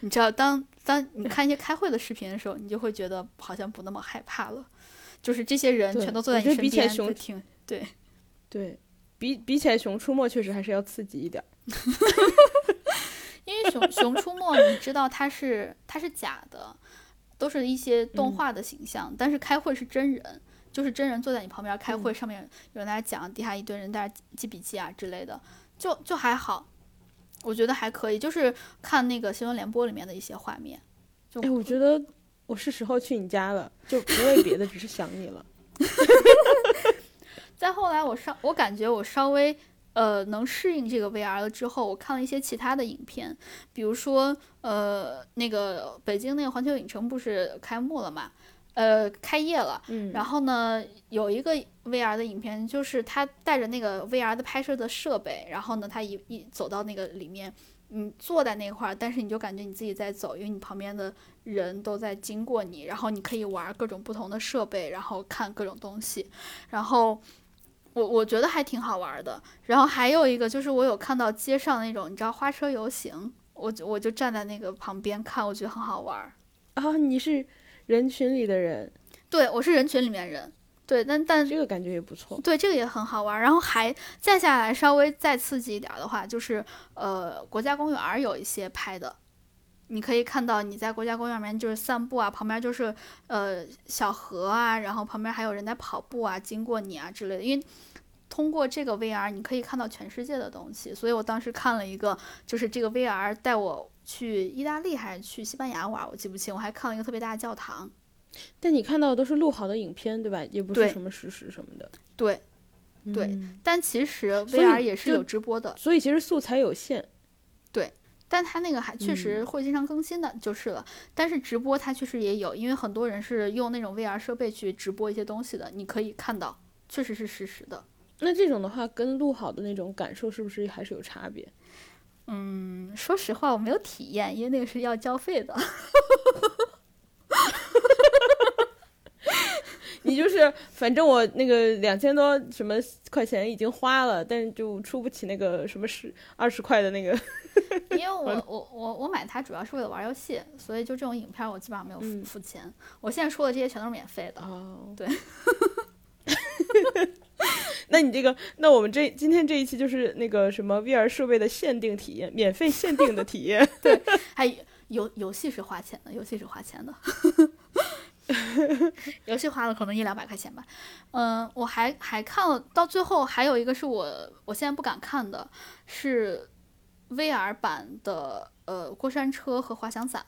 你知道，当当你看一些开会的视频的时候，你就会觉得好像不那么害怕了，就是这些人全都坐在你身边，比起来熊在听，对。对比比起来，《熊出没》确实还是要刺激一点。因为熊熊出没，你知道它是它是假的，都是一些动画的形象，但是开会是真人，就是真人坐在你旁边开会，上面有人在那讲，底下一堆人在那记笔记啊之类的，就就还好，我觉得还可以，就是看那个新闻联播里面的一些画面，就哎，我觉得我是时候去你家了，就不为别的，只是想你了。再后来我稍我感觉我稍微呃能适应这个 VR 了之后，我看了一些其他的影片，比如说呃那个北京那个环球影城不是开幕了嘛，呃开业了，嗯，然后呢有一个 VR 的影片，就是他带着那个 VR 的拍摄的设备，然后呢他一一走到那个里面。你坐在那块儿，但是你就感觉你自己在走，因为你旁边的人都在经过你，然后你可以玩各种不同的设备，然后看各种东西，然后我我觉得还挺好玩的。然后还有一个就是我有看到街上那种你知道花车游行，我就我就站在那个旁边看，我觉得很好玩。啊，你是人群里的人，对我是人群里面人，对，但但这个感觉也不错。对这个也很好玩。然后还再下来稍微再刺激一点的话，就是呃国家公园儿有一些拍的。你可以看到你在国家公园里面就是散步啊，旁边就是呃小河啊，然后旁边还有人在跑步啊，经过你啊之类的。因为通过这个 VR，你可以看到全世界的东西。所以我当时看了一个，就是这个 VR 带我去意大利还是去西班牙玩，我记不清。我还看了一个特别大的教堂。但你看到的都是录好的影片，对吧？也不是什么实时什么的。对，对嗯但其实 VR 也是有直播的，所以其实素材有限。对但它那个还确实会经常更新的，就是了。但是直播它确实也有，因为很多人是用那种 VR 设备去直播一些东西的，你可以看到，确实是实时的。那这种的话，跟录好的那种感受是不是还是有差别？嗯，说实话我没有体验，因为那个是要交费的。你就是，反正我那个两千多什么块钱已经花了，但是就出不起那个什么十二十块的那个。因为 我我我我买它主要是为了玩游戏，所以就这种影片我基本上没有付嗯付钱。我现在说的这些全都是免费的。哦，对。那你这个，那我们这今天这一期就是那个什么 VR 设备的限定体验，免费限定的体验。对还游游戏是花钱的，游戏是花钱的，游戏花了可能一两百块钱吧。嗯，我还还看了，到最后还有一个是我我现在不敢看的，是 VR 版的呃过山车和滑翔伞，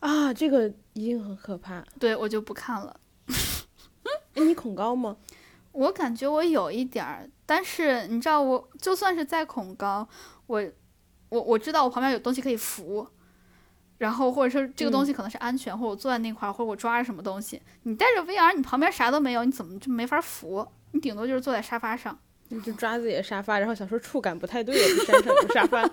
啊，这个一定很可怕。对我就不看了。哎，你恐高吗？我感觉我有一点儿，但是你知道我，就算是再恐高，我我我知道我旁边有东西可以扶，然后或者说这个东西可能是安全，或者我坐在那块儿，或者我抓着什么东西。你戴着 VR，你旁边啥都没有，你怎么就没法扶？你顶多就是坐在沙发上。你就抓自己的沙发，然后想说触感不太对，沙发。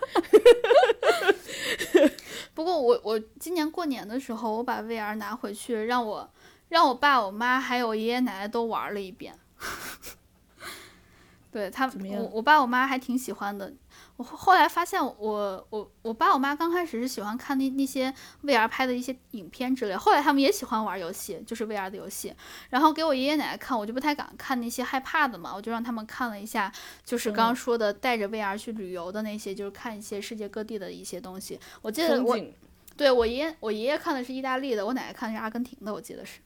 不过我我今年过年的时候，我把 VR 拿回去，让我让我爸、我妈还有爷爷奶奶都玩了一遍。对他我我爸我妈还挺喜欢的。我后后来发现我，我我爸我妈刚开始是喜欢看那那些 VR 拍的一些影片之类，后来他们也喜欢玩游戏，就是 VR 的游戏。然后给我爷爷奶奶看，我就不太敢看那些害怕的嘛，我就让他们看了一下，就是刚刚嗯说的带着 VR 去旅游的那些，就是看一些世界各地的一些东西。我记得我对我爷爷，我爷爷看的是意大利的，我奶奶看的是阿根廷的，我记得是。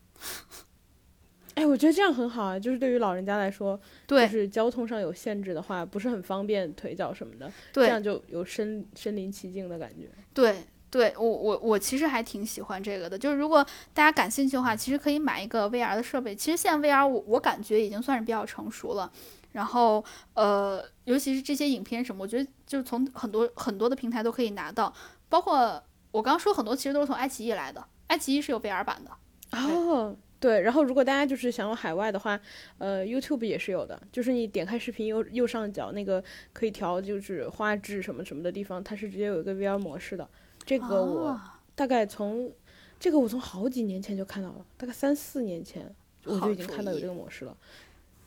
哎，我觉得这样很好啊，就是对于老人家来说，对就是交通上有限制的话，不是很方便腿脚什么的，对这样就有身身临其境的感觉。对对，我我我其实还挺喜欢这个的，就是如果大家感兴趣的话，其实可以买一个 VR 的设备。其实现在 VR 我我感觉已经算是比较成熟了。然后呃，尤其是这些影片什么，我觉得就是从很多很多的平台都可以拿到，包括我刚刚说很多其实都是从爱奇艺来的，爱奇艺是有 VR 版的。哦，对，然后如果大家就是想要海外的话，呃，YouTube 也是有的，就是你点开视频右右上角那个可以调就是画质什么什么的地方，它是直接有一个 VR 模式的。这个我啊大概从这个我从好几年前就看到了，大概三四年前我就已经看到有这个模式了。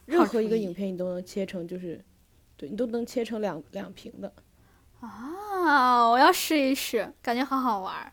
任何一个影片你都能切成就是，对你都能切成两两屏的。啊，我要试一试，感觉好好玩儿。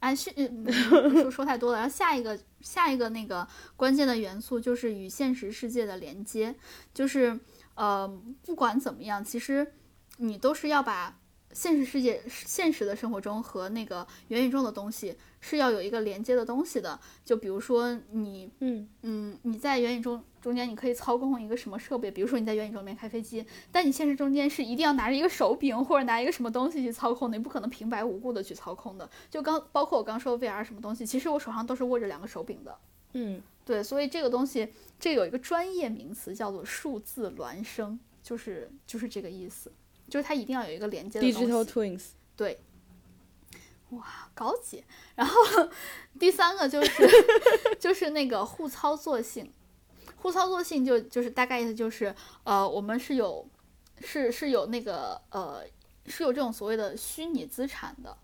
哎，是，嗯嗯说说太多了。然后下一个下一个那个关键的元素就是与现实世界的连接，就是呃，不管怎么样，其实你都是要把现实世界、现实的生活中和那个元宇宙的东西是要有一个连接的东西的。就比如说你嗯，嗯，你在元宇宙中间，你可以操控一个什么设备？比如说你在元宇宙里面开飞机，但你现实中间是一定要拿着一个手柄或者拿一个什么东西去操控的，你不可能平白无故的去操控的。就刚包括我刚说的 VR 什么东西，其实我手上都是握着两个手柄的。嗯，对，所以这个东西，这有一个专业名词叫做数字孪生，就是就是这个意思，就是它一定要有一个连接的东西。Digital Twins。对，哇，高级。然后第三个就是 就是那个互操作性，互操作性就就是大概意思就是呃，我们是有是是有那个呃是有这种所谓的虚拟资产的。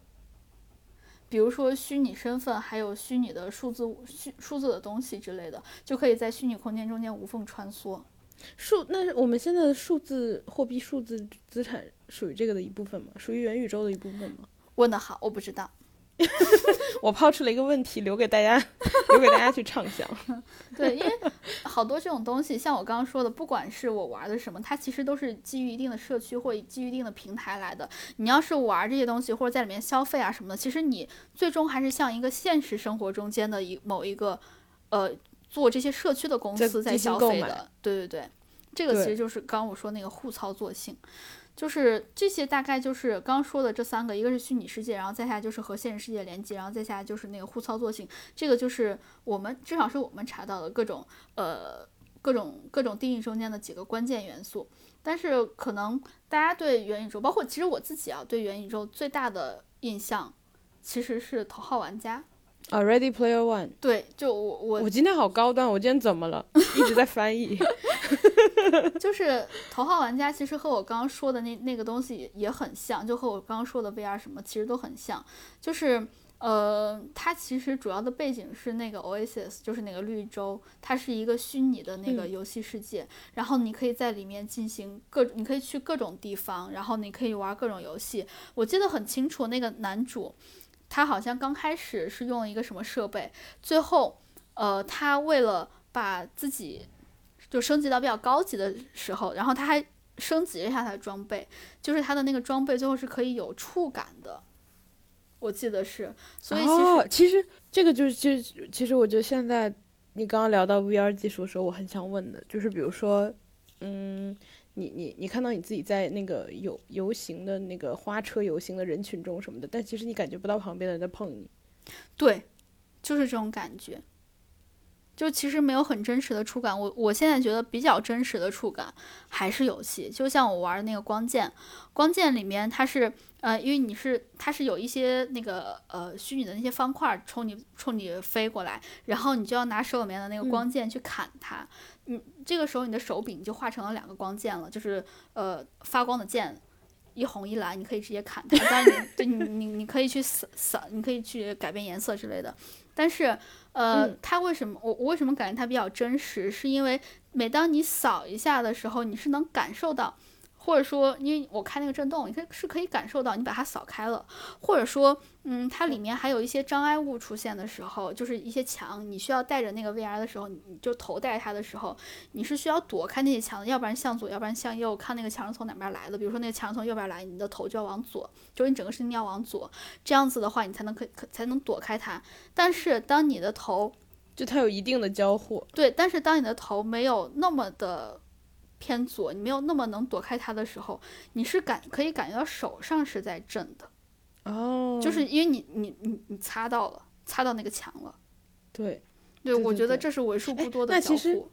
比如说虚拟身份，还有虚拟的数字虚数字的东西之类的，就可以在虚拟空间中间无缝穿梭。数，那我们现在的数字货币、数字资产属于这个的一部分吗？属于元宇宙的一部分吗？问得好，我不知道。我抛出了一个问题，留给大家，留给大家去畅想。对，因为好多这种东西，像我刚刚说的，不管是我玩的什么，它其实都是基于一定的社区或基于一定的平台来的。你要是玩这些东西或者在里面消费啊什么的，其实你最终还是像一个现实生活中间的一某一个呃做这些社区的公司在进行购买消费的。对对对，这个其实就是刚刚我说那个互操作性。就是这些大概就是刚刚说的这三个，一个是虚拟世界，然后再下来就是和现实世界连接，然后再下来就是那个互操作性。这个就是我们至少是我们查到的各种呃各种各种定义中间的几个关键元素。但是可能大家对元宇宙，包括其实我自己啊，对元宇宙最大的印象其实是头号玩家。啊，Ready Player One。对，就我我我今天好高端，我今天怎么了？一直在翻译。就是头号玩家，其实和我刚刚说的那那个东西也很像，就和我刚刚说的 VR 什么其实都很像。就是呃，它其实主要的背景是那个 Oasis，就是那个绿洲，它是一个虚拟的那个嗯游戏世界，然后你可以在里面进行各，你可以去各种地方，然后你可以玩各种游戏。我记得很清楚，那个男主他好像刚开始是用了一个什么设备，最后呃，他为了把自己就升级到比较高级的时候，然后他还升级了一下他的装备，就是他的那个装备最后是可以有触感的，我记得是，所以其实、其实这个就是，其实其实我觉得现在你刚刚聊到 VR 技术的时候，我很想问的就是，比如说，嗯，你你你看到你自己在那个游游行的那个花车游行的人群中什么的，但其实你感觉不到旁边的人在碰你。对，就是这种感觉。就其实没有很真实的触感，我我现在觉得比较真实的触感还是游戏，就像我玩的那个光剑，光剑里面它是呃，因为你是它是有一些那个呃虚拟的那些方块冲你冲你飞过来，然后你就要拿手里面的那个光剑去砍它，嗯，这个时候你的手柄就化成了两个光剑了，就是呃发光的剑。一红一蓝，你可以直接砍它，当然你 对你你你可以去扫扫，你可以去改变颜色之类的。但是，呃，嗯它为什么我我为什么感觉它比较真实？是因为每当你扫一下的时候，你是能感受到或者说，因为我开那个震动，你可以是可以感受到你把它扫开了，或者说，嗯，它里面还有一些障碍物出现的时候，就是一些墙，你需要带着那个 VR 的时候，你就头戴它的时候，你是需要躲开那些墙的，要不然向左，要不然向右，看那个墙是从哪边来的。比如说那个墙从右边来，你的头就要往左，就是你整个身体要往左，这样子的话，你才能可可才能躲开它。但是当你的头，就它有一定的交互，对，但是当你的头没有那么的。偏左，你没有那么能躲开它的时候，你是感可以感觉到手上是在震的，哦，就是因为你你你你擦到了，擦到那个墙了，对，对，我觉得这是为数不多的交互。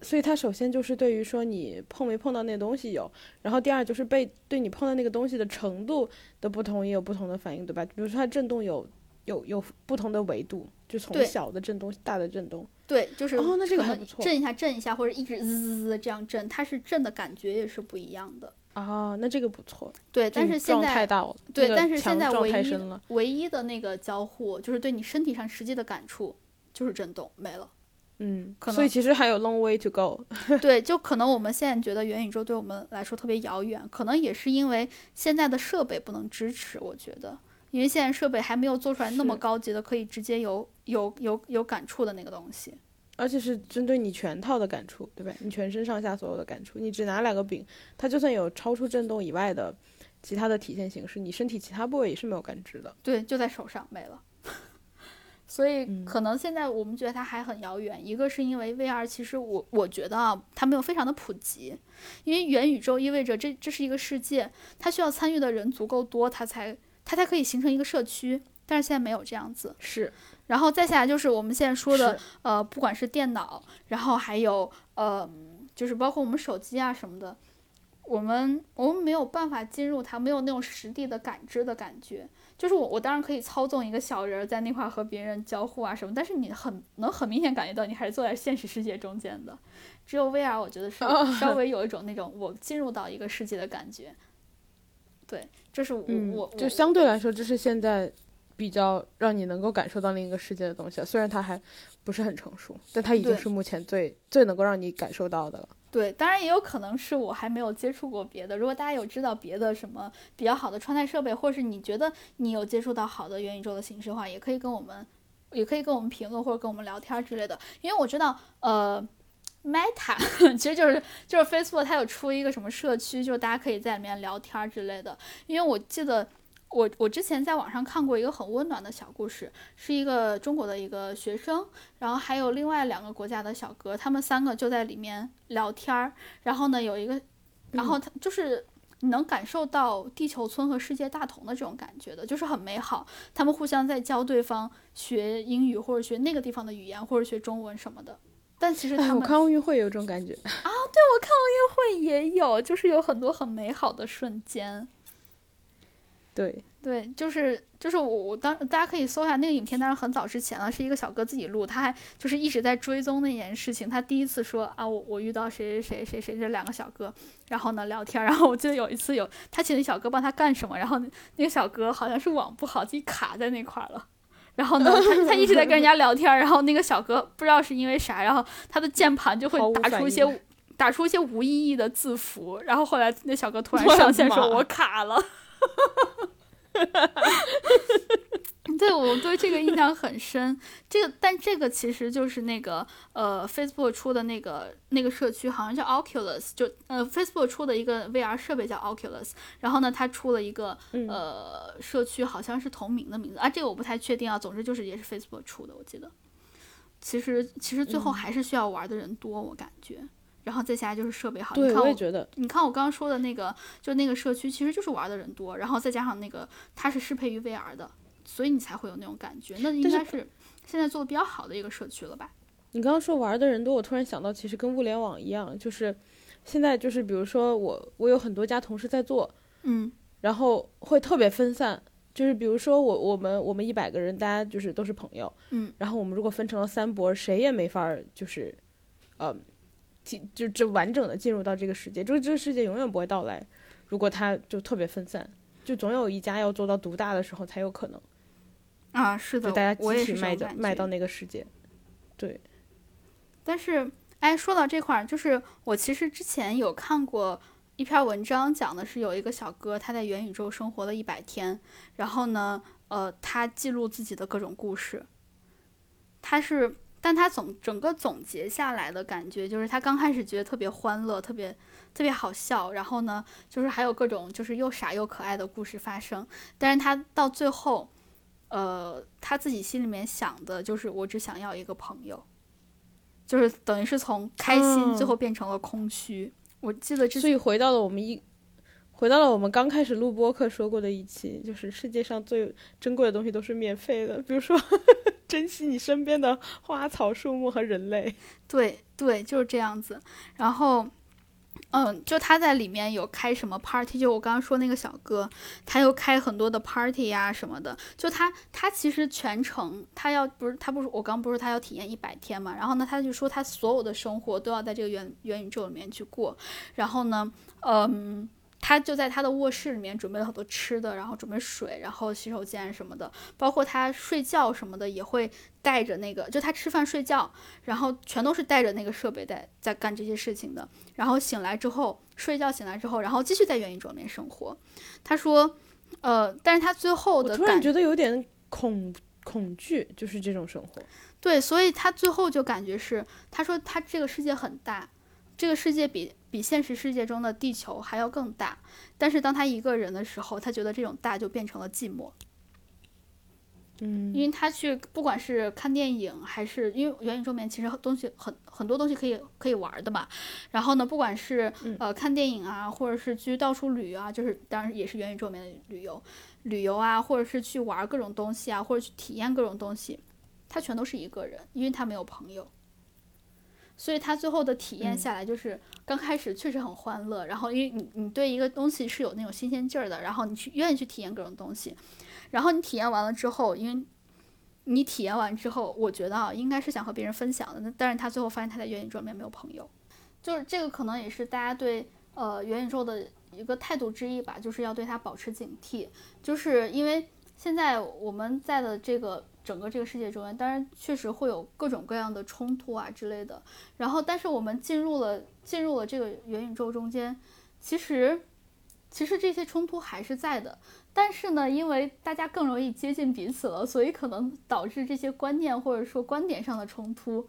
所以它首先就是对于说你碰没碰到那东西有，然后第二就是被对你碰到那个东西的程度的不同也有不同的反应，对吧？比如说它震动有有有不同的维度，就从小的震动大的震动。对，就是哦，那这个还不错，震一下，震一下，或者一直滋滋滋这样震，它是震的感觉也是不一样的。哦，那这个不错。对，但是现在太大了。对，但是现在唯一唯一的那个交互，就是对你身体上实际的感触，就是震动没了。嗯，可能所以其实还有 long way to go。对，就可能我们现在觉得元宇宙对我们来说特别遥远，可能也是因为现在的设备不能支持。我觉得，因为现在设备还没有做出来那么高级的，可以直接有有有有感触的那个东西。而且是针对你全套的感触，对吧？你全身上下所有的感触，你只拿两个柄，它就算有超出震动以外的其他的体现形式，你身体其他部位也是没有感知的。对，就在手上没了。所以可能现在我们觉得它还很遥远，一个是因为 VR，其实我我觉得啊，它没有非常的普及，因为元宇宙意味着这这是一个世界，它需要参与的人足够多，它才它才可以形成一个社区，但是现在没有这样子。是。然后再下来就是我们现在说的，呃，不管是电脑，然后还有呃，就是包括我们手机啊什么的，我们我们没有办法进入它，没有那种实地的感知的感觉。就是我我当然可以操纵一个小人在那块和别人交互啊什么，但是你很能很明显感觉到你还是坐在现实世界中间的。只有 VR，我觉得是稍微有一种那种我进入到一个世界的感觉。对，这是我我就相对来说，这是现在。比较让你能够感受到另一个世界的东西，虽然它还不是很成熟，但它已经是目前最最能够让你感受到的了。对，当然也有可能是我还没有接触过别的。如果大家有知道别的什么比较好的穿戴设备，或是你觉得你有接触到好的元宇宙的形式的话，也可以跟我们，也可以跟我们评论或者跟我们聊天之类的。因为我知道，呃，Meta 其实就是就是 Facebook，它有出一个什么社区，就是大家可以在里面聊天之类的。因为我记得。我我之前在网上看过一个很温暖的小故事，是一个中国的一个学生，然后还有另外两个国家的小哥，他们三个就在里面聊天儿。然后呢，有一个，然后他就是你能感受到地球村和世界大同的这种感觉的，就是很美好。他们互相在教对方学英语或者学那个地方的语言或者学中文什么的。但其实他们，我看奥运会有这种感觉啊，对我看奥运会也有，就是有很多很美好的瞬间。对对，就是就是我我当大家可以搜一下那个影片，当然很早之前了，是一个小哥自己录，他还就是一直在追踪那件事情。他第一次说啊，我我遇到谁谁谁谁谁这两个小哥，然后呢聊天，然后我记得有一次有他请那小哥帮他干什么，然后那个小哥好像是网不好，自己卡在那块了，然后呢他他一直在跟人家 聊天，然后那个小哥不知道是因为啥，然后他的键盘就会打出一些打出一些无意义的字符，然后后来那小哥突然 上线说，我卡了。对我对这个印象很深。这个，但这个其实就是那个呃，Facebook 出的那个那个社区，好像叫 Oculus，就呃，Facebook 出的一个 VR 设备叫 Oculus。然后呢，它出了一个呃社区，好像是同名的名字啊，这个我不太确定啊。总之就是也是 Facebook 出的，我记得。其实其实最后还是需要玩的人多，我感觉。然后再下来就是设备好，你看我，你看我刚刚说的那个，就那个社区其实就是玩的人多，然后再加上那个它是适配于 VR 的，所以你才会有那种感觉。那应该是现在做的比较好的一个社区了吧？你刚刚说玩的人多，我突然想到，其实跟物联网一样，就是现在就是比如说我我有很多家同事在做，嗯，然后会特别分散，就是比如说我我们我们一百个人，大家就是都是朋友，嗯，然后我们如果分成了三波，谁也没法就是，呃。进就这完整的进入到这个世界，就是这个世界永远不会到来。如果它就特别分散，就总有一家要做到独大的时候才有可能。啊，是的，就大家集体卖到卖到那个世界。对。但是哎，说到这块儿，就是我其实之前有看过一篇文章，讲的是有一个小哥他在元宇宙生活了一百天，然后呢，呃，他记录自己的各种故事。他是，但他总整个总结下来的感觉就是，他刚开始觉得特别欢乐，特别特别好笑，然后呢，就是还有各种就是又傻又可爱的故事发生。但是他到最后，呃，他自己心里面想的就是，我只想要一个朋友。就是等于是从开心最后变成了空虚。我记得，所以回到了我们一，回到了我们刚开始录播课说过的一期，就是世界上最珍贵的东西都是免费的，比如说珍惜你身边的花草树木和人类。对对，就是这样子。然后。嗯，就他在里面有开什么 party，就我刚刚说那个小哥，他又开很多的 party 呀什么的。就他，他其实全程他要不是他不是我刚不是他要体验一百天嘛，然后呢他就说他所有的生活都要在这个元元宇宙里面去过，然后呢，嗯。他就在他的卧室里面准备了很多吃的，然后准备水，然后洗手间什么的，包括他睡觉什么的也会带着那个，就他吃饭睡觉，然后全都是带着那个设备在在干这些事情的。然后醒来之后睡觉，醒来之后，然后继续在元宇宙里面生活。他说，呃，但是他最后的突然觉得有点恐恐惧，就是这种生活。对，所以他最后就感觉是，他说他这个世界很大，这个世界比。比现实世界中的地球还要更大，但是当他一个人的时候，他觉得这种大就变成了寂寞。嗯，因为他去不管是看电影还是因为元宇宙里面其实东西很很多东西可以可以玩的嘛。然后呢，不管是呃看电影啊，或者是去到处旅游啊，就是当然也是元宇宙里面的旅游旅游啊，或者是去玩各种东西啊，或者去体验各种东西，他全都是一个人，因为他没有朋友。所以他最后的体验下来，就是刚开始确实很欢乐，然后因为你你对一个东西是有那种新鲜劲儿的，然后你去愿意去体验各种东西，然后你体验完了之后，因为你体验完之后，我觉得啊，应该是想和别人分享的，那但是他最后发现他在元宇宙里面没有朋友，就是这个可能也是大家对呃元宇宙的一个态度之一吧，就是要对他保持警惕，就是因为现在我们在的这个。整个这个世界中间，当然确实会有各种各样的冲突啊之类的。然后，但是我们进入了进入了这个元宇宙中间，其实其实这些冲突还是在的。但是呢，因为大家更容易接近彼此了，所以可能导致这些观念或者说观点上的冲突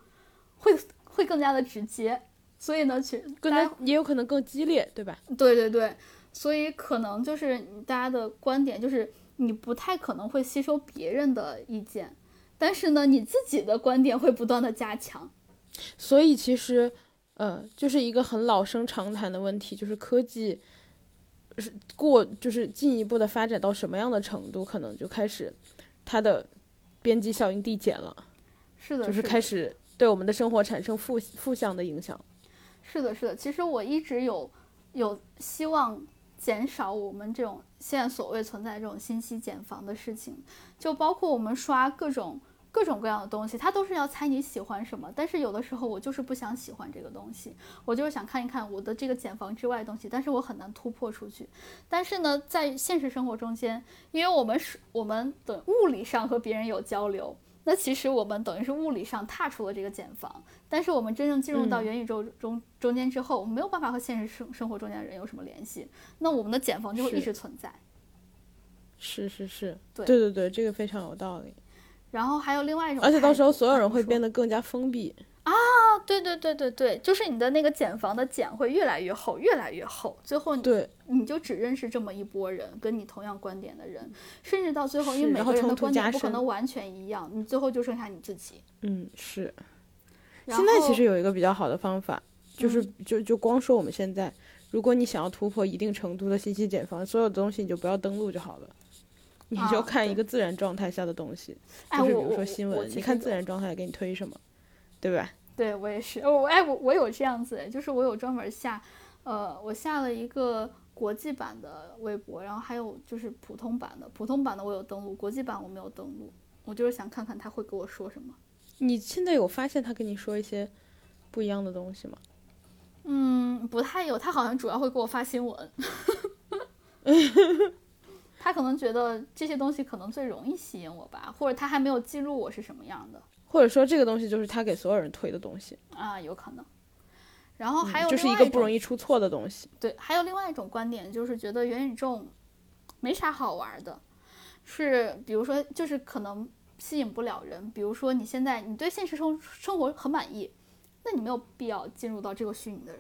会会更加的直接。所以呢，其实更加也有可能更激烈，对吧？对对对，所以可能就是大家的观点就是。你不太可能会吸收别人的意见，但是呢，你自己的观点会不断的加强。所以其实，呃，就是一个很老生常谈的问题，就是科技是过，就是进一步的发展到什么样的程度，可能就开始它的边际效应递减了。是的，就是开始对我们的生活产生负负向的影响。是的，是的。其实我一直有有希望。减少我们这种现在所谓存在这种信息茧房的事情，就包括我们刷各种各种各样的东西，它都是要猜你喜欢什么。但是有的时候我就是不想喜欢这个东西，我就是想看一看我的这个茧房之外的东西，但是我很难突破出去。但是呢，在现实生活中间，因为我们是我们的物理上和别人有交流。那其实我们等于是物理上踏出了这个茧房，但是我们真正进入到元宇宙中中间之后，我们没有办法和现实生生活中间的人有什么联系，那我们的茧房就会一直存在。是是是，对对对对，这个非常有道理。然后还有另外一种，而且到时候所有人会变得更加封闭。啊，对对对对对，就是你的那个茧房的茧会越来越厚，越来越厚，最后对你就只认识这么一波人，跟你同样观点的人，甚至到最后，因为每个人的观点不可能完全一样，你最后就剩下你自己。嗯，是。现在其实有一个比较好的方法，就是就就光说我们现在，如果你想要突破一定程度的信息茧房，所有的东西你就不要登录就好了，你就看一个自然状态下的东西，就是比如说新闻，你看自然状态给你推什么。对吧？对我也是，我哎，我我有这样子，就是我有专门下，呃，我下了一个国际版的微博，然后还有就是普通版的，普通版的我有登录，国际版我没有登录，我就是想看看他会给我说什么。你现在有发现他跟你说一些不一样的东西吗？嗯，不太有，他好像主要会给我发新闻，他可能觉得这些东西可能最容易吸引我吧，或者他还没有记录我是什么样的。或者说这个东西就是他给所有人推的东西啊，有可能。然后还有就是一个不容易出错的东西。对，还有另外一种观点，就是觉得元宇宙没啥好玩的，是比如说就是可能吸引不了人。比如说你现在你对现实生生活很满意，那你没有必要进入到这个虚拟的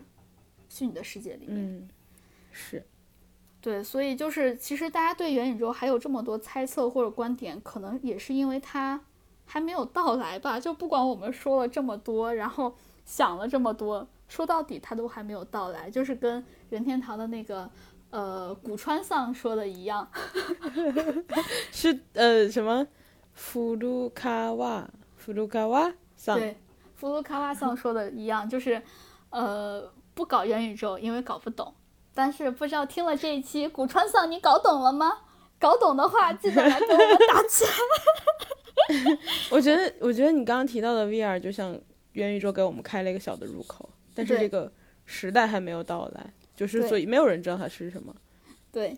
虚拟的世界里面。嗯，是，对，所以就是其实大家对元宇宙还有这么多猜测或者观点，可能也是因为它还没有到来吧。就不管我们说了这么多，然后想了这么多，说到底它都还没有到来，就是跟任天堂的那个呃古川桑说的一样，是呃什么福鲁卡瓦福鲁卡瓦桑，对，福禄卡瓦桑说的一样，就是呃不搞元宇宙，因为搞不懂。但是不知道听了这一期古川桑，你搞懂了吗？搞懂的话，记得来给我们打钱。我觉得我觉得你刚刚提到的 VR 就像元宇宙给我们开了一个小的入口，但是这个时代还没有到来，就是所以没有人知道它是什么。对，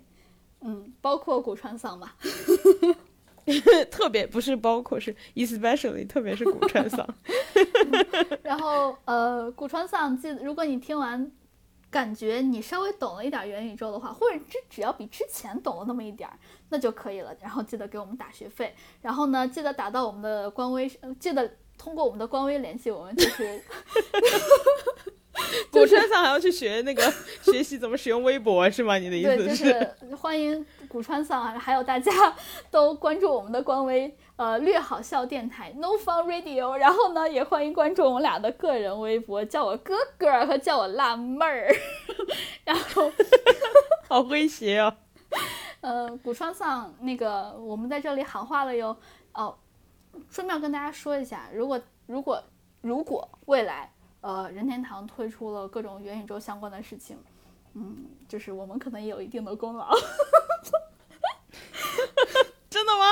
嗯，包括古川桑吧。特别不是包括是 especially，特别是古川桑。然后呃，古川桑，记得如果你听完，感觉你稍微懂了一点元宇宙的话，或者只只要比之前懂了那么一点儿，那就可以了。然后记得给我们打学费，然后呢，记得打到我们的官微，记得通过我们的官微联系我们，就是 古川桑还要去学那个 学习怎么使用微博是吗？你的意对，思？就是欢迎古川桑，还有大家 都关注我们的官微，呃，略好笑电台 No Fun Radio，然后呢，也欢迎关注我们俩的个人微博，叫我哥哥和叫我辣妹儿，然后。好诙谐哦。呃，古川桑，那个我们在这里喊话了哟。哦，顺便跟大家说一下，如果如果如果未来呃任天堂推出了各种元宇宙相关的事情，嗯，就是我们可能也有一定的功劳。真的吗？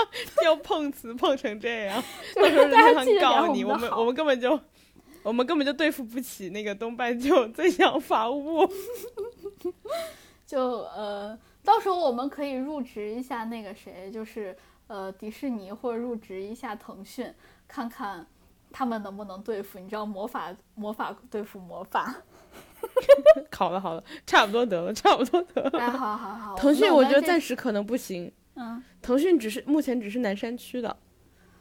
要碰瓷碰成这样，到时候任天堂告你，我们我们我们根本就我们根本就对付不起那个东半球最强法务部。就呃，到时候我们可以入职一下那个谁，就是呃迪士尼或者入职一下腾讯，看看他们能不能对付。你知道魔法魔法对付魔法。好了好了，差不多得了，差不多得了。哎，好好好，腾讯我觉得暂时可能不行，嗯。腾讯只是目前只是南山区的。哦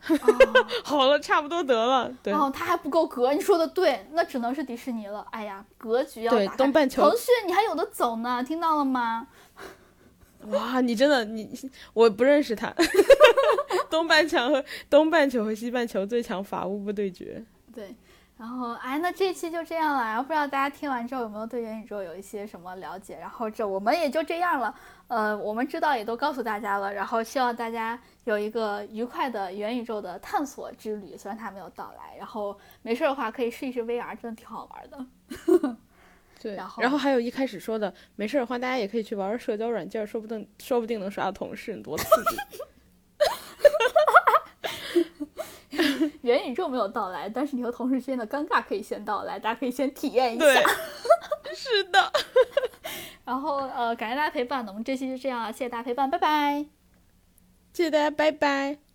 好了，差不多得了。对、哦，它还不够格，你说的对，那只能是迪士尼了。哎呀，格局要对打开东半球腾讯你还有的走呢，听到了吗？哇，你真的你我不认识他。东半球和东半球和西半球最强法务部对决。对，然后哎，那这期就这样了。然后不知道大家听完之后有没有对元宇宙有一些什么了解？然后这我们也就这样了。呃，我们知道也都告诉大家了。然后希望大家有一个愉快的元宇宙的探索之旅，虽然它没有到来。然后没事儿的话可以试一试 VR，真的挺好玩的。对，然后然后还有一开始说的，没事儿的话，大家也可以去玩玩社交软件，说不定说不定能刷到同事，多刺激！元宇宙没有到来，但是你和同事之间的尴尬可以先到来，大家可以先体验一下。对，是的，然后呃，感谢大家陪伴，那我们这期就这样了，谢谢大家陪伴，拜拜。谢谢大家，拜拜。